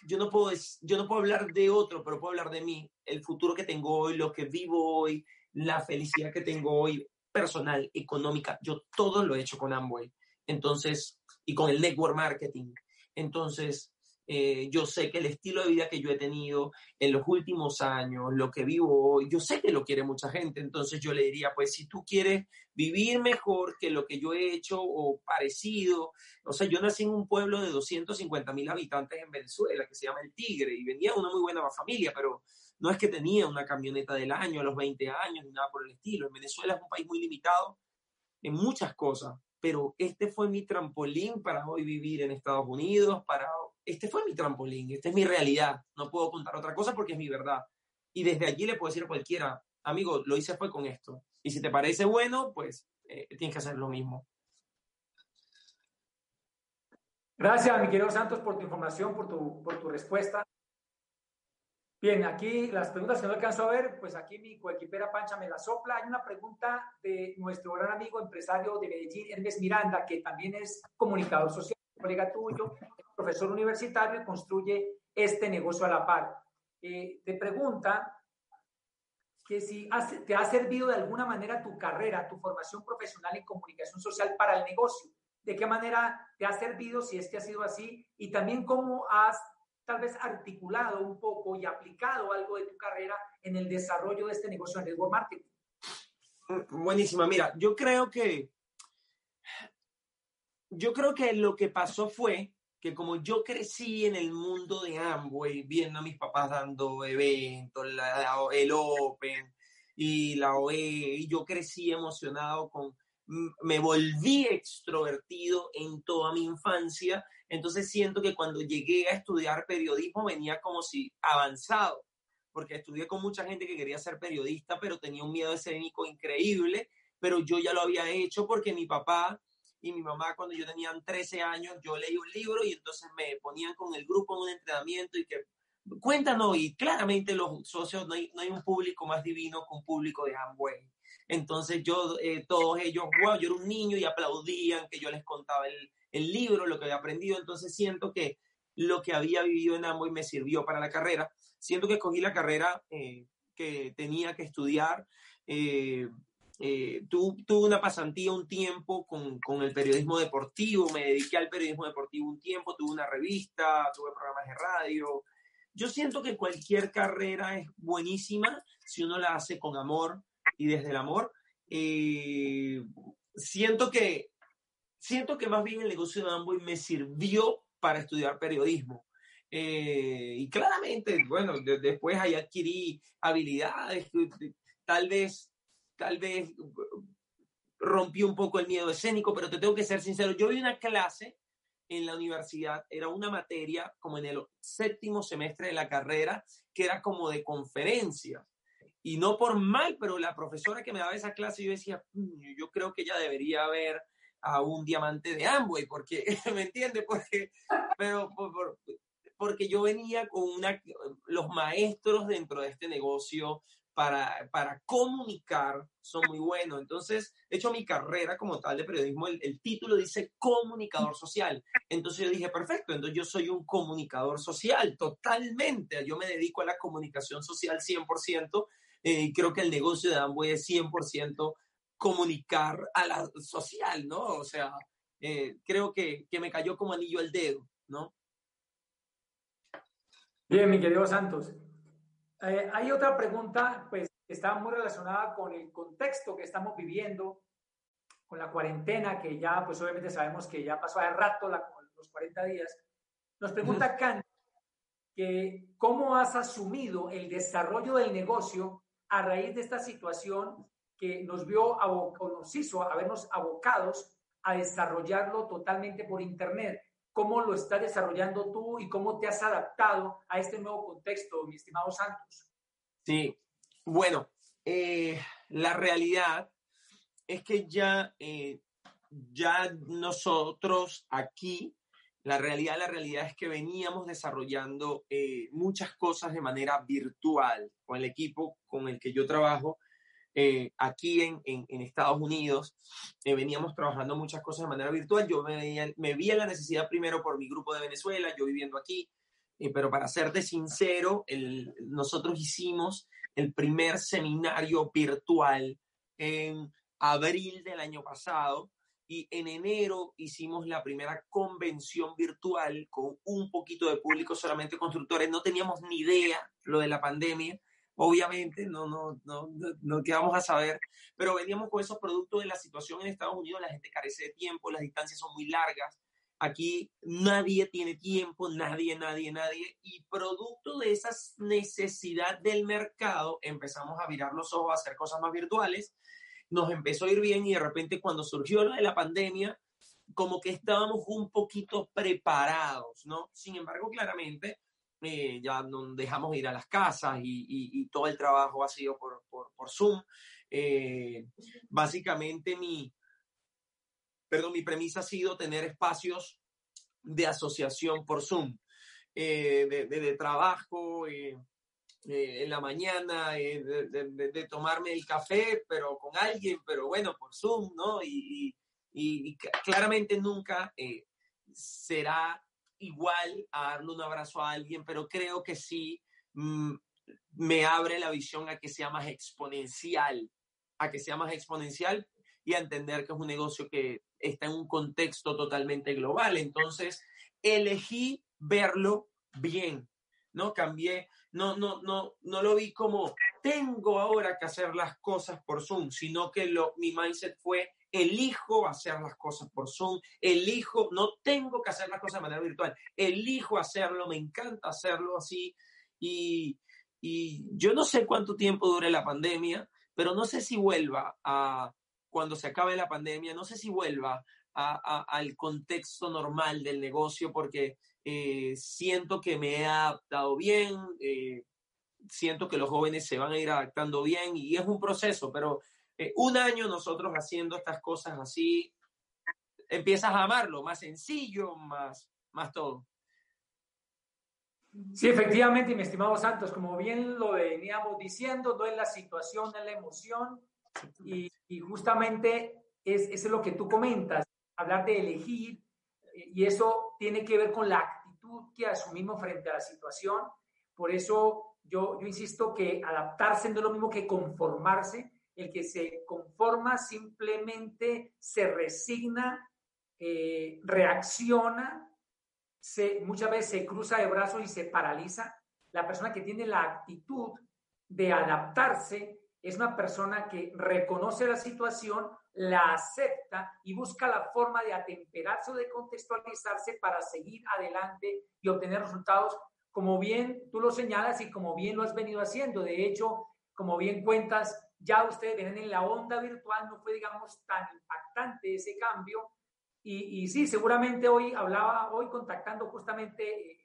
yo no puedo yo no puedo hablar de otro, pero puedo hablar de mí, el futuro que tengo hoy, lo que vivo hoy, la felicidad que tengo hoy, personal, económica, yo todo lo he hecho con Amway. Entonces, y con el network marketing. Entonces, eh, yo sé que el estilo de vida que yo he tenido en los últimos años, lo que vivo hoy, yo sé que lo quiere mucha gente, entonces yo le diría, pues si tú quieres vivir mejor que lo que yo he hecho o parecido, o sea, yo nací en un pueblo de 250 mil habitantes en Venezuela que se llama El Tigre y venía una muy buena familia, pero no es que tenía una camioneta del año a los 20 años ni nada por el estilo. En Venezuela es un país muy limitado en muchas cosas, pero este fue mi trampolín para hoy vivir en Estados Unidos, para este fue mi trampolín, esta es mi realidad, no puedo contar otra cosa porque es mi verdad. Y desde allí le puedo decir a cualquiera, amigo, lo hice fue con esto. Y si te parece bueno, pues eh, tienes que hacer lo mismo. Gracias, mi querido Santos, por tu información, por tu, por tu respuesta. Bien, aquí las preguntas que no alcanzo a ver, pues aquí mi coequipera Pancha me la sopla. Hay una pregunta de nuestro gran amigo empresario de Medellín, Hermes Miranda, que también es comunicador social, colega tuyo, profesor universitario y construye este negocio a la par. Eh, te pregunta que si te ha servido de alguna manera tu carrera, tu formación profesional en comunicación social para el negocio. ¿De qué manera te ha servido, si es que ha sido así? Y también cómo has tal vez articulado un poco y aplicado algo de tu carrera en el desarrollo de este negocio en network marketing. Buenísima. Mira, yo creo que yo creo que lo que pasó fue que como yo crecí en el mundo de Amway, viendo a mis papás dando eventos, el Open y la OE, y yo crecí emocionado con, me volví extrovertido en toda mi infancia, entonces siento que cuando llegué a estudiar periodismo venía como si avanzado, porque estudié con mucha gente que quería ser periodista, pero tenía un miedo escénico increíble, pero yo ya lo había hecho porque mi papá y mi mamá cuando yo tenía 13 años, yo leí un libro y entonces me ponían con el grupo en un entrenamiento y que cuéntanos, y claramente los socios, no hay, no hay un público más divino que un público de Amway. Entonces yo, eh, todos ellos, wow, yo era un niño y aplaudían que yo les contaba el, el libro, lo que había aprendido, entonces siento que lo que había vivido en Amway me sirvió para la carrera. Siento que escogí la carrera eh, que tenía que estudiar. Eh, eh, tuve, una pasantía un tiempo con, con, el periodismo deportivo, me dediqué al periodismo deportivo un tiempo, tuve una revista, tuve programas de radio. Yo siento que cualquier carrera es buenísima si uno la hace con amor y desde el amor. Eh, siento que siento que más bien el negocio de Amway me sirvió para estudiar periodismo. Eh, y claramente, bueno, de, después ahí adquirí habilidades, tal vez tal vez rompió un poco el miedo escénico, pero te tengo que ser sincero, yo vi una clase en la universidad, era una materia como en el séptimo semestre de la carrera, que era como de conferencia. Y no por mal, pero la profesora que me daba esa clase, yo decía, mm, yo creo que ella debería haber a un diamante de Amway, porque, <laughs> ¿me entiende? Porque, pero, porque yo venía con una, los maestros dentro de este negocio, para, para comunicar son muy buenos. Entonces, de hecho, mi carrera como tal de periodismo, el, el, título dice comunicador social. Entonces yo dije, perfecto, entonces yo soy un comunicador social, totalmente. Yo me dedico a la comunicación social 100%. Eh, creo que el negocio de Amway es 100% comunicar a la social, ¿no? O sea, eh, creo que, que me cayó como anillo al dedo, ¿no? Bien, mi querido Santos. Eh, hay otra pregunta, pues, que está muy relacionada con el contexto que estamos viviendo, con la cuarentena, que ya, pues, obviamente sabemos que ya pasó hace rato la, los 40 días. Nos pregunta Kant que cómo has asumido el desarrollo del negocio a raíz de esta situación que nos vio nos hizo habernos abocados a desarrollarlo totalmente por Internet. ¿Cómo lo estás desarrollando tú y cómo te has adaptado a este nuevo contexto, mi estimado Santos? Sí, bueno, eh, la realidad es que ya, eh, ya nosotros aquí, la realidad, la realidad es que veníamos desarrollando eh, muchas cosas de manera virtual con el equipo con el que yo trabajo. aquí en, Estados Unidos veníamos trabajando muchas cosas de manera virtual. Yo me, me vi en la necesidad primero por mi grupo de Venezuela, yo viviendo aquí, eh, pero para serte sincero, nosotros hicimos el primer seminario virtual en abril del año pasado y en enero hicimos la primera convención virtual con un poquito de público, solamente constructores. No teníamos ni idea lo de la pandemia, obviamente, no, no, no, no, vamos a saber, pero veníamos con esos productos de la situación en Estados Unidos, la gente carece de tiempo, las distancias son muy largas, Aquí nadie tiene tiempo, nadie, nadie, nadie. Y producto de esa necesidad del mercado, empezamos a virar los ojos a hacer cosas más virtuales. Nos empezó a ir bien y de repente cuando surgió la de la pandemia, como que estábamos un poquito preparados, ¿no? Sin embargo, claramente, eh, ya nos dejamos ir a las casas y, todo el trabajo ha sido por, por, Zoom. Eh, básicamente mi, perdón, mi premisa ha sido tener espacios de asociación por Zoom, eh, de, de, trabajo eh, en la mañana, de, de, tomarme el café, pero con alguien, pero bueno, por Zoom, ¿no? Y, y, y claramente nunca será igual a darle un abrazo a alguien, pero creo que sí mmm, me abre la visión a que sea más exponencial, a que sea más exponencial y a entender que es un negocio que está en un contexto totalmente global. Entonces, elegí verlo bien, ¿no? Cambié, no, no, no, no lo vi como tengo ahora que hacer las cosas por Zoom, sino que lo, mi mindset fue elijo hacer las cosas por Zoom, elijo, no tengo que hacer las cosas de manera virtual, elijo hacerlo, me encanta hacerlo así. Y, y yo no sé cuánto tiempo dure la pandemia, pero no sé si vuelva a, cuando se acabe la pandemia, no sé si vuelva a, a, al contexto normal del negocio porque eh, siento que me he adaptado bien, eh, siento que los jóvenes se van a ir adaptando bien y es un proceso, pero eh, un año nosotros haciendo estas cosas así, empiezas a amarlo, más sencillo, más, más todo. Sí, efectivamente, mi estimado Santos, como bien lo veníamos diciendo, no es la situación, es la emoción y, y justamente es, es, lo que tú comentas, hablar de elegir, y eso tiene que ver con la actitud que asumimos frente a la situación. Por eso yo, insisto que adaptarse no es lo mismo que conformarse. El que se conforma simplemente se resigna, eh, reacciona, muchas veces se cruza de brazos y se paraliza. La persona que tiene la actitud de adaptarse es una persona que reconoce la situación, la acepta y busca la forma de atemperarse o de contextualizarse para seguir adelante y obtener resultados, como bien tú lo señalas y como bien lo has venido haciendo. De hecho, como bien cuentas, ya ustedes vienen en la onda virtual, no fue, digamos, tan impactante ese cambio. Y, y sí, seguramente hoy hablaba, hoy contactando justamente, eh,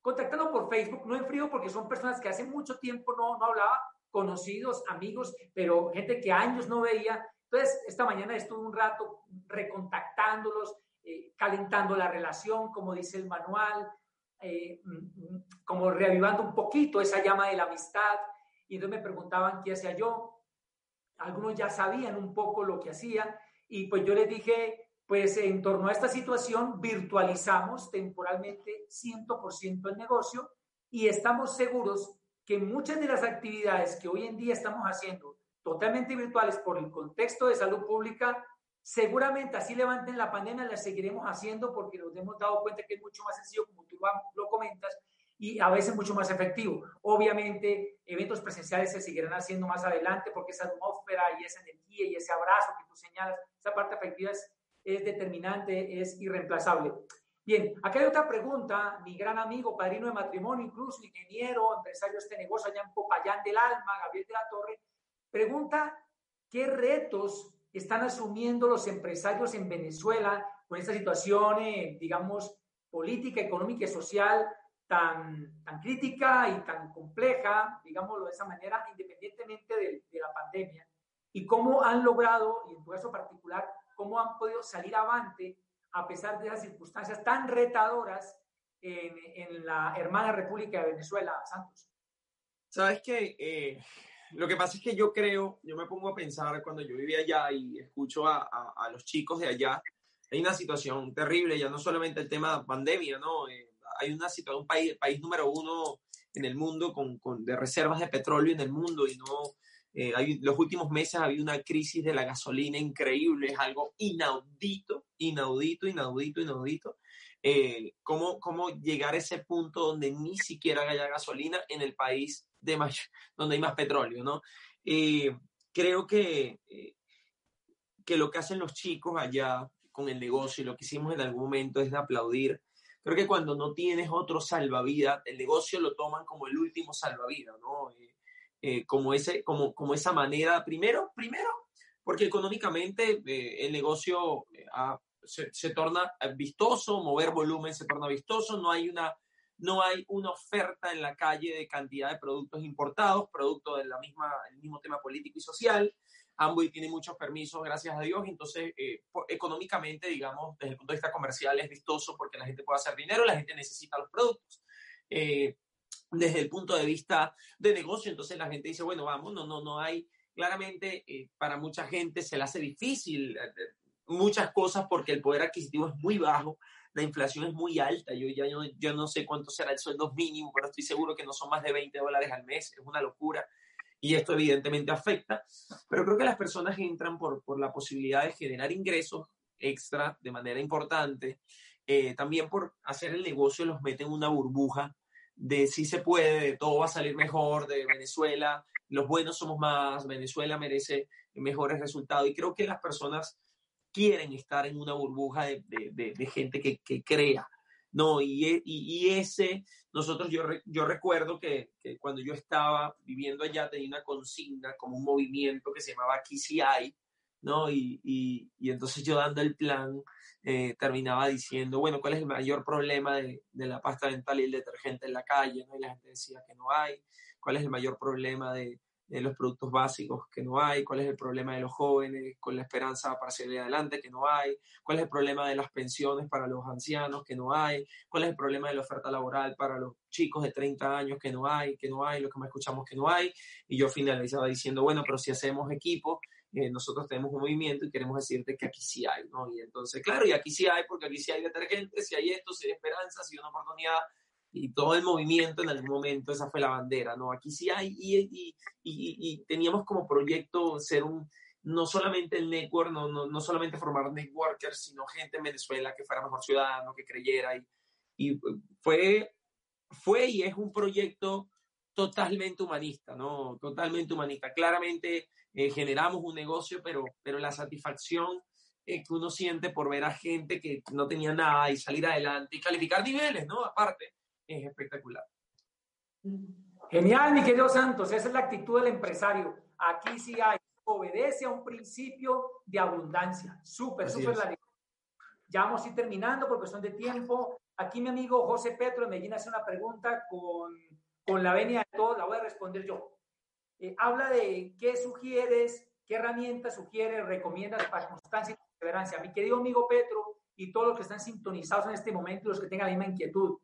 contactando por Facebook, no en frío, porque son personas que hace mucho tiempo no, no hablaba, conocidos, amigos, pero gente que años no veía. Entonces, esta mañana estuve un rato recontactándolos, eh, calentando la relación, como dice el manual, eh, como reavivando un poquito esa llama de la amistad. y entonces me preguntaban qué hacía yo. Algunos ya sabían un poco lo que hacía y pues yo les dije, pues en torno a esta situación virtualizamos temporalmente 100% el negocio y estamos seguros que muchas de las actividades que hoy en día estamos haciendo totalmente virtuales por el contexto de salud pública, seguramente así levanten la pandemia, las seguiremos haciendo porque nos hemos dado cuenta que es mucho más sencillo, como tú lo comentas, y a veces mucho más efectivo. Obviamente, eventos presenciales se seguirán haciendo más adelante porque esa atmósfera y esa energía y ese abrazo que tú señalas, esa parte afectiva es, es determinante, es irreemplazable. Bien, acá hay otra pregunta. Mi gran amigo, padrino de matrimonio, incluso ingeniero, empresario de este negocio allá en Popayán del Alma, Gabriel de la Torre, pregunta qué retos están asumiendo los empresarios en Venezuela con esta situación, eh, digamos, política, económica y social tan, tan crítica y tan compleja, digámoslo de esa manera, independientemente de, de la pandemia, y cómo han logrado, y en tu caso particular, cómo han podido salir avante a pesar de esas circunstancias tan retadoras en, en la hermana República de Venezuela, Santos. Sabes que eh, lo que pasa es que yo creo, yo me pongo a pensar cuando yo vivía allá y escucho a, a, a los chicos de allá, hay una situación terrible, ya no solamente el tema de pandemia, ¿no? Eh, hay una situación, un país, país número uno en el mundo con, con, de reservas de petróleo en el mundo y no, eh, hay, los últimos meses ha habido una crisis de la gasolina increíble, es algo inaudito, inaudito, inaudito, inaudito. Eh, ¿cómo, ¿Cómo llegar a ese punto donde ni siquiera haya gasolina en el país de más, <laughs> donde hay más petróleo, ¿no? Eh, creo que, eh, que lo que hacen los chicos allá con el negocio y lo que hicimos en algún momento es de aplaudir creo que cuando no tienes otro salvavidas, el negocio lo toman como el último salvavidas, ¿no? Eh, eh, como, ese, como, como esa manera, primero, primero, porque económicamente eh, el negocio ah, se, se, torna vistoso, mover volumen se torna vistoso, no hay una no hay una oferta en la calle de cantidad de productos importados, producto del mismo tema político y social. Amway tiene muchos permisos, gracias a Dios, entonces eh, económicamente, digamos, desde el punto de vista comercial es vistoso porque la gente puede hacer dinero, la gente necesita los productos. Eh, desde el punto de vista de negocio, entonces la gente dice, bueno, vamos, no, no, no hay, claramente eh, para mucha gente se le hace difícil eh, muchas cosas porque el poder adquisitivo es muy bajo, la inflación es muy alta, yo ya yo, yo no sé cuánto será el sueldo mínimo, pero estoy seguro que no son más de 20 dólares al mes, es una locura y esto evidentemente afecta, pero creo que las personas entran por, por la posibilidad de generar ingresos extra de manera importante, eh, también por hacer el negocio los meten en una burbuja de si se puede, de todo va a salir mejor, de Venezuela, los buenos somos más, Venezuela merece mejores resultados y creo que las personas quieren estar en una burbuja de, de, de gente que, que crea no, y, y, y, ese, nosotros, yo, yo recuerdo que, que, cuando yo estaba viviendo allá tenía una consigna como un movimiento que se llamaba Aquí si hay, ¿no? Y, y, y entonces yo dando el plan eh, terminaba diciendo, bueno, ¿cuál es el mayor problema de, de, la pasta dental y el detergente en la calle? ¿no? Y la gente decía que no hay. ¿Cuál es el mayor problema de, de los productos básicos que no hay, cuál es el problema de los jóvenes con la esperanza para seguir adelante que no hay, cuál es el problema de las pensiones para los ancianos que no hay, cuál es el problema de la oferta laboral para los chicos de 30 años que no hay, que no hay, lo que más escuchamos que no hay, y yo finalizaba diciendo, bueno, pero si hacemos equipo, eh, nosotros tenemos un movimiento y queremos decirte que aquí sí hay, ¿no? Y entonces, claro, y aquí sí hay, porque aquí sí hay detergentes, si hay esto, si hay esperanza, si hay una oportunidad, y todo el movimiento en algún momento, esa fue la bandera, ¿no? Aquí sí hay, y, y, y, y teníamos como proyecto ser un, no solamente el network, no, no, no, solamente formar networkers, sino gente en Venezuela que fuera mejor ciudadano, que creyera, y, y fue, fue y es un proyecto totalmente humanista, ¿no? Totalmente humanista. Claramente eh, generamos un negocio, pero, pero la satisfacción eh, que uno siente por ver a gente que no tenía nada y salir adelante y calificar niveles, ¿no? Aparte, es espectacular. Genial, mi querido Santos, esa es la actitud del empresario. Aquí sí hay, obedece a un principio de abundancia. Súper, súper la Ya vamos a ir terminando por cuestión de tiempo. Aquí mi amigo José Petro de Medellín hace una pregunta con, con la venia de todos, la voy a responder yo. Eh, habla de qué sugieres, qué herramientas sugieres, recomiendas para constancia y perseverancia. Mi querido amigo Petro y todos los que están sintonizados en este momento, los que tengan la misma inquietud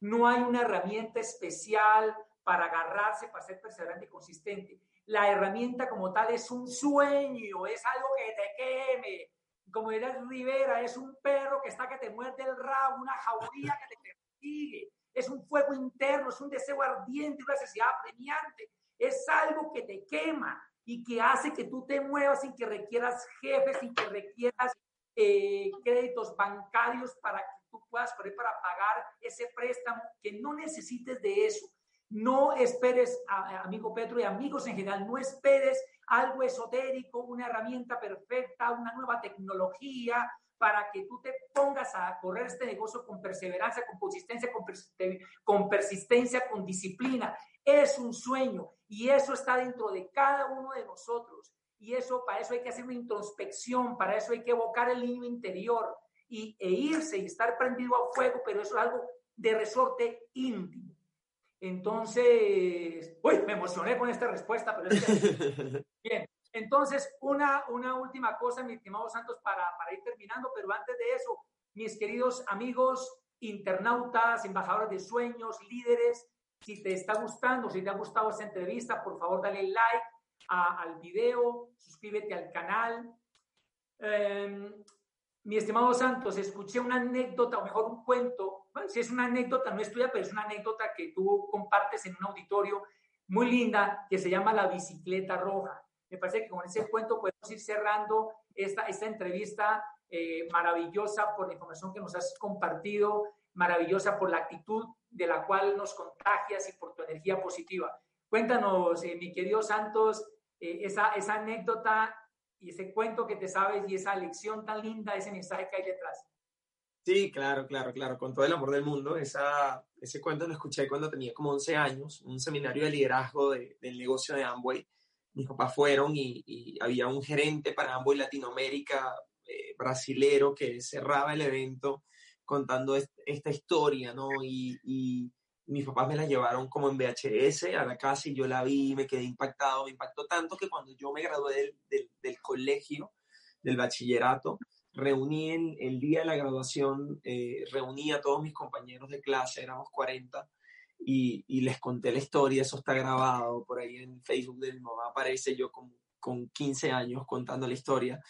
no hay una herramienta especial para agarrarse, para ser perseverante y consistente. La herramienta como tal es un sueño, es algo que te queme. Como era Rivera, es un perro que está que te muerde el rabo, una jauría que te persigue. Es un fuego interno, es un deseo ardiente, una necesidad apremiante. Es algo que te quema y que hace que tú te muevas sin que requieras jefes, sin que requieras eh, créditos bancarios para que tú puedas correr para pagar ese préstamo, que no necesites de eso. No esperes, amigo Petro y amigos en general, no esperes algo esotérico, una herramienta perfecta, una nueva tecnología para que tú te pongas a correr este negocio con perseverancia, con consistencia, con, con persistencia, con disciplina. Es un sueño y eso está dentro de cada uno de nosotros. Y eso, para eso hay que hacer una introspección, para eso hay que evocar el niño interior y, e irse y estar prendido a fuego, pero eso es algo de resorte íntimo. Entonces, uy, me emocioné con esta respuesta, pero es que... <laughs> Bien, entonces, una, una última cosa, mi estimado Santos, para, para ir terminando, pero antes de eso, mis queridos amigos, internautas, embajadores de sueños, líderes, si te está gustando, si te ha gustado esta entrevista, por favor dale like al video, suscríbete al canal. Em, mi estimado Santos, escuché una anécdota, o mejor un cuento, si es una anécdota, no es tuya, pero es una anécdota que tú compartes en un auditorio muy linda que se llama La bicicleta roja. Me parece que con ese cuento podemos ir cerrando esta, esta entrevista eh, maravillosa por la información que nos has compartido, maravillosa por la actitud de la cual nos contagias y por tu energía positiva. Cuéntanos, eh, mi querido Santos, eh, esa, esa anécdota y ese cuento que te sabes y esa lección tan linda, ese mensaje que hay detrás. Sí, claro, claro, claro, con todo el amor del mundo. Esa, ese cuento lo escuché cuando tenía como 11 años, un seminario de liderazgo del negocio de Amway. Mis papás fueron y, había un gerente para Amway Latinoamérica, eh, brasilero, que cerraba el evento contando esta historia, ¿no? y mis papás me la llevaron como en VHS a la casa y yo la vi y me quedé impactado. Me impactó tanto que cuando yo me gradué del, del, colegio, del bachillerato, reuní en el día de la graduación, eh, reuní a todos mis compañeros de clase, éramos 40, y, y, les conté la historia, eso está grabado por ahí en Facebook de mi mamá, aparece yo con, con 15 años contando la historia.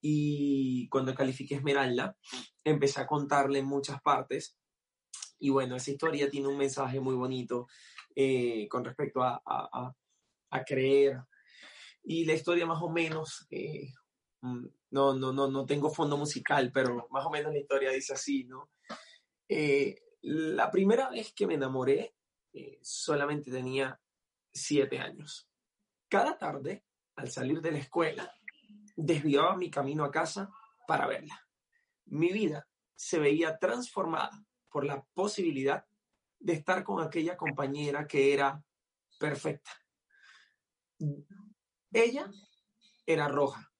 Y cuando califiqué Esmeralda, empecé a contarle en muchas partes y bueno, esa historia tiene un mensaje muy bonito eh, con respecto a, a, creer. Y la historia más o menos, eh, mm, no, no, no, no tengo fondo musical, pero más o menos la historia dice así, ¿no? Eh, la primera vez que me enamoré solamente tenía siete años. Cada tarde, al salir de la escuela, desviaba mi camino a casa para verla. Mi vida se veía transformada por la posibilidad de estar con aquella compañera que era perfecta. Ella era roja,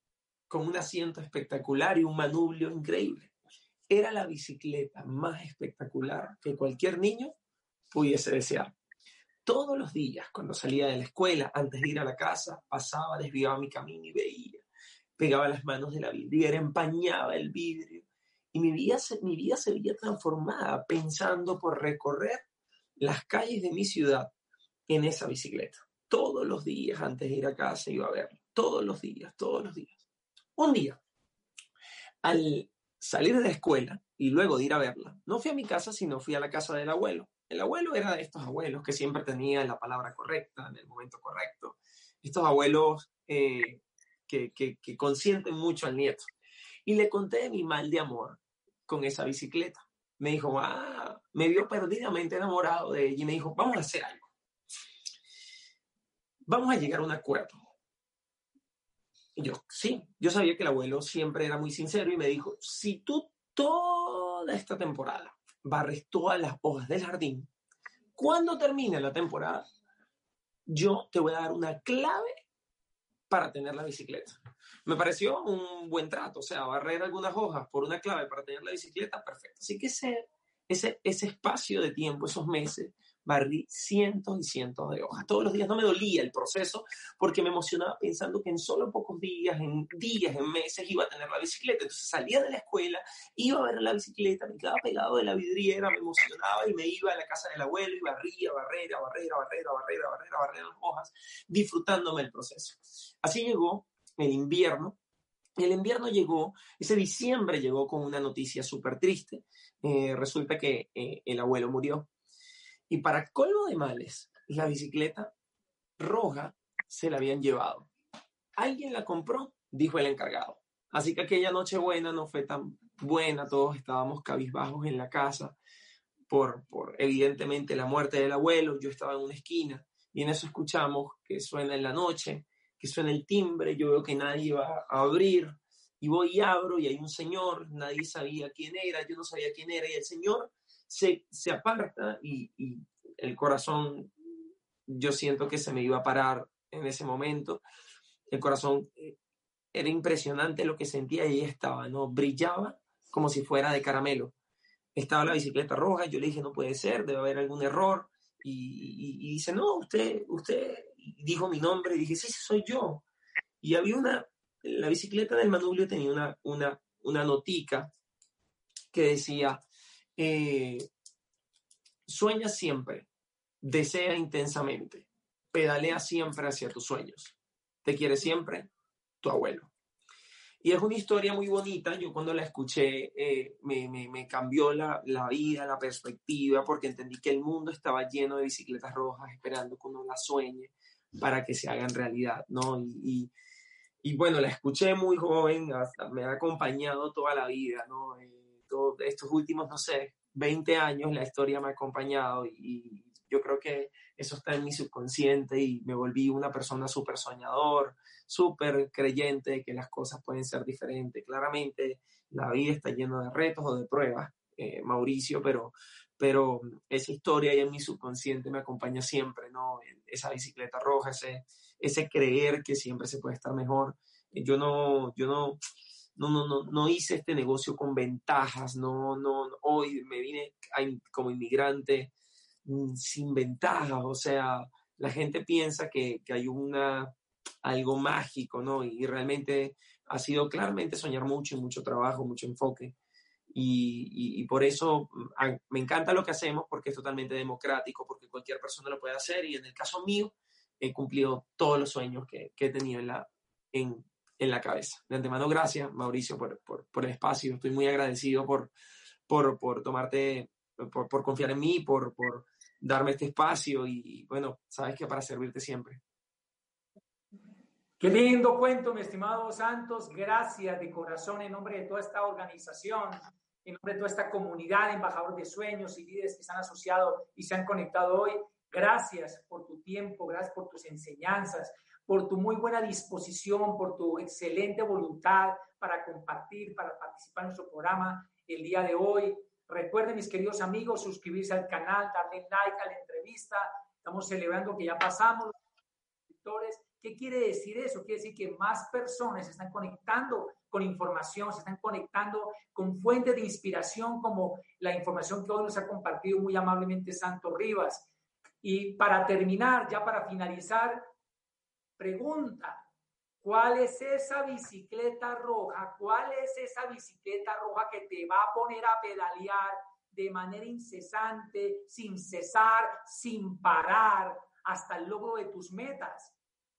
con un asiento espectacular y un manubrio increíble. Era la bicicleta más espectacular que cualquier niño pudiese desear. Todos los días, cuando salía de la escuela, antes de ir a la casa, pasaba, desviaba mi camino y veía. Pegaba las manos de la vidriera, empañaba el vidrio y mi vida, se, mi vida se veía transformada pensando por recorrer las calles de mi ciudad en esa bicicleta. Todos los días antes de ir a casa iba a verlo. Todos los días, todos los días. Un día, al salir de la escuela y luego de ir a verla, no fui a mi casa, sino fui a la casa del abuelo. El abuelo era de estos abuelos que siempre tenían la palabra correcta en el momento correcto. Estos abuelos eh, que, que, que consienten mucho al nieto. Y le conté mi mal de amor con esa bicicleta. Me dijo, ah, me vio perdidamente enamorado de ella y me dijo, vamos a hacer algo. Vamos a llegar a un acuerdo. Y yo, sí, yo sabía que el abuelo siempre era muy sincero y me dijo, si tú toda esta temporada barres todas las hojas del jardín, cuando termine la temporada, yo te voy a dar una clave para tener la bicicleta. Me pareció un buen trato, o sea, barrer algunas hojas por una clave para tener la bicicleta, perfecto. Así que ese, ese, ese espacio de tiempo, esos meses, barrí cientos y cientos de hojas. Todos los días no me dolía el proceso porque me emocionaba pensando que en solo pocos días, en días, en meses iba a tener la bicicleta. Entonces salía de la escuela, iba a ver la bicicleta, me quedaba pegado de la vidriera, me emocionaba y me iba a la casa del abuelo y barría, barrera, barrera, barrera, barrera, barrera, barrera las hojas, disfrutándome el proceso. Así llegó el invierno. El invierno llegó, ese diciembre llegó con una noticia súper triste. Eh, resulta que eh, el abuelo murió. Y para colmo de males, la bicicleta roja se la habían llevado. ¿Alguien la compró? Dijo el encargado. Así que aquella noche buena no fue tan buena, todos estábamos cabizbajos en la casa por, por evidentemente la muerte del abuelo, yo estaba en una esquina y en eso escuchamos que suena en la noche, que suena el timbre, yo veo que nadie va a abrir y voy y abro y hay un señor, nadie sabía quién era, yo no sabía quién era y el señor se, se aparta y, el corazón, yo siento que se me iba a parar en ese momento, el corazón eh, era impresionante lo que sentía y estaba, ¿no? Brillaba como si fuera de caramelo. Estaba la bicicleta roja, yo le dije, no puede ser, debe haber algún error. Y, y, dice, no, usted, usted dijo mi nombre y dije, sí, sí, soy yo. Y había una, la bicicleta del manubrio tenía una, una, una notica que decía, eh, sueña siempre, desea intensamente, pedalea siempre hacia tus sueños. Te quiere siempre tu abuelo. Y es una historia muy bonita. Yo cuando la escuché eh, me, me, cambió la, la, vida, la perspectiva, porque entendí que el mundo estaba lleno de bicicletas rojas esperando que uno la sueñe para que se hagan realidad, ¿no? Y, y, y bueno, la escuché muy joven, hasta me ha acompañado toda la vida, ¿no? Eh, todos estos últimos, no sé, 20 años la historia me ha acompañado y, yo creo que eso está en mi subconsciente y me volví una persona súper soñador, súper creyente de que las cosas pueden ser diferentes. Claramente la vida está llena de retos o de pruebas, eh, Mauricio, pero, pero esa historia ahí en mi subconsciente me acompaña siempre, ¿no? Esa bicicleta roja, ese, ese creer que siempre se puede estar mejor. Yo no, yo no, no, no, no, no hice este negocio con ventajas, no, no, hoy me vine como inmigrante mm, sin ventajas, o sea, la gente piensa que, que hay una, algo mágico, ¿no? Y realmente ha sido claramente soñar mucho y mucho trabajo, mucho enfoque. Y, y, por eso mm, me encanta lo que hacemos porque es totalmente democrático, porque cualquier persona lo puede hacer y en el caso mío he cumplido todos los sueños que, que he tenido en la, en, en la cabeza. De antemano, gracias, Mauricio, por, por, el espacio. Estoy muy agradecido por, por, por tomarte, por, por, confiar en mí, por, por darme este espacio y, bueno, sabes que para servirte siempre. Qué lindo cuento, mi estimado Santos. Gracias de corazón en nombre de toda esta organización, en nombre de toda esta comunidad de embajadores de sueños y líderes que se han asociado y se han conectado hoy. Gracias por tu tiempo, gracias por tus enseñanzas, por tu muy buena disposición, por tu excelente voluntad para compartir, para participar en nuestro programa el día de hoy. Recuerden, mis queridos amigos, suscribirse al canal, darle like a la entrevista. Estamos celebrando que ya pasamos los suscriptores. ¿Qué quiere decir eso? Quiere decir que más personas se están conectando con información, se están conectando con fuentes de inspiración como la información que hoy nos ha compartido muy amablemente Santo Rivas. Y para terminar, ya para finalizar, Pregunta, ¿cuál es esa bicicleta roja? ¿Cuál es esa bicicleta roja que te va a poner a pedalear de manera incesante, sin cesar, sin parar, hasta el logro de tus metas?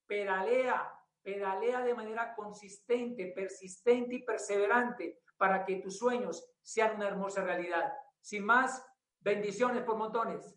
Pedalea, pedalea de manera consistente, persistente y perseverante para que tus sueños sean una hermosa realidad. Sin más, bendiciones por montones.